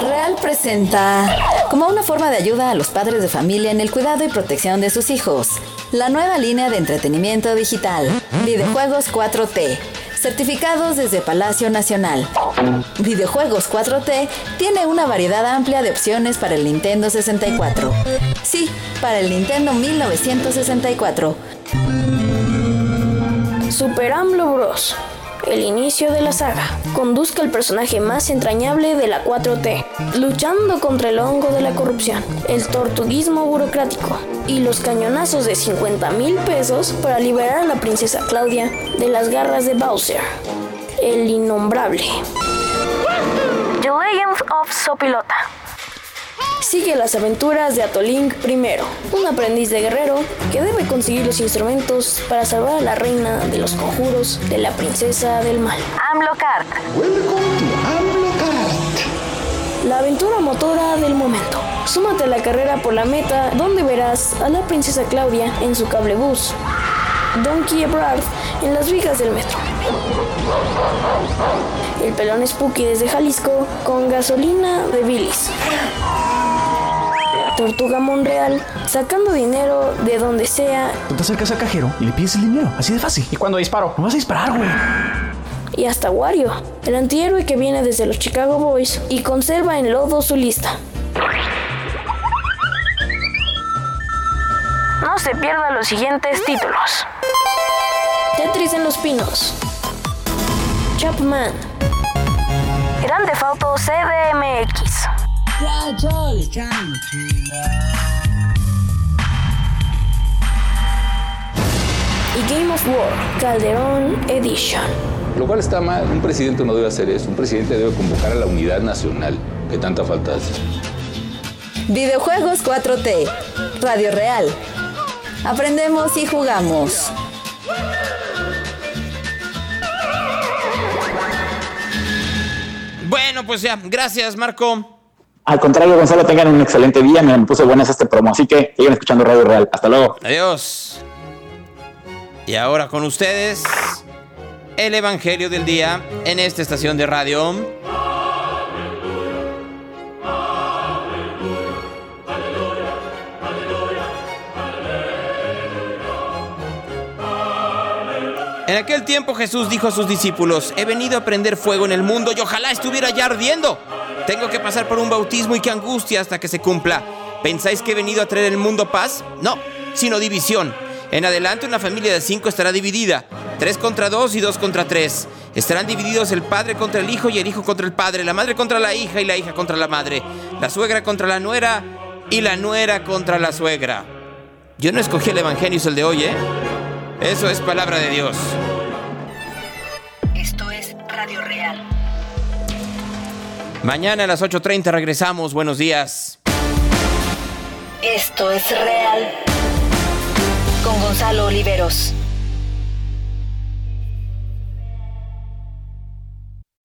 Real presenta como una forma de ayuda a los padres de familia en el cuidado y protección de sus hijos. La nueva línea de entretenimiento digital, Videojuegos 4T, certificados desde Palacio Nacional. Videojuegos 4T tiene una variedad amplia de opciones para el Nintendo 64. Sí, para el Nintendo 1964. Super AMLO Bros. El inicio de la saga. Conduzca al personaje más entrañable de la 4T, luchando contra el hongo de la corrupción, el tortuguismo burocrático y los cañonazos de 50 mil pesos para liberar a la princesa Claudia de las garras de Bowser, el innombrable. The Legend of Sopilota. Sigue las aventuras de Atolink I, un aprendiz de guerrero que debe conseguir los instrumentos para salvar a la reina de los conjuros de la princesa del mal. AMLOCART. La aventura motora del momento. Súmate a la carrera por la meta donde verás a la princesa Claudia en su cable bus, Donkey Ebrard en las vigas del metro, el pelón Spooky desde Jalisco con gasolina de bilis. Tortuga Monreal sacando dinero de donde sea Tú te acercas al cajero y le pides el dinero, así de fácil. ¿Y cuando disparo? No vas a disparar, güey. y hasta Wario, el antihéroe que viene desde los Chicago Boys y conserva en lodo su lista. No se pierda los siguientes títulos. Tetris en los Pinos. Chapman. Grande Auto CDMX. Y Game of War, Calderón Edition. Lo cual está mal, un presidente no debe hacer eso, un presidente debe convocar a la unidad nacional, que tanta falta hace. Videojuegos 4T, Radio Real. Aprendemos y jugamos. Bueno, pues ya, gracias Marco. Al contrario, Gonzalo, tengan un excelente día. Me puso buenas este promo, así que sigan escuchando Radio Real. Hasta luego. Adiós. Y ahora con ustedes, el Evangelio del Día en esta estación de radio. En aquel tiempo Jesús dijo a sus discípulos, he venido a prender fuego en el mundo y ojalá estuviera ya ardiendo. Tengo que pasar por un bautismo y qué angustia hasta que se cumpla. ¿Pensáis que he venido a traer el mundo paz? No, sino división. En adelante una familia de cinco estará dividida, tres contra dos y dos contra tres. Estarán divididos el padre contra el hijo y el hijo contra el padre, la madre contra la hija y la hija contra la madre, la suegra contra la nuera y la nuera contra la suegra. Yo no escogí el evangelio, es el de hoy, ¿eh? Eso es palabra de Dios. Esto es Radio Real. Mañana a las 8.30 regresamos. Buenos días. Esto es Real. Con Gonzalo Oliveros.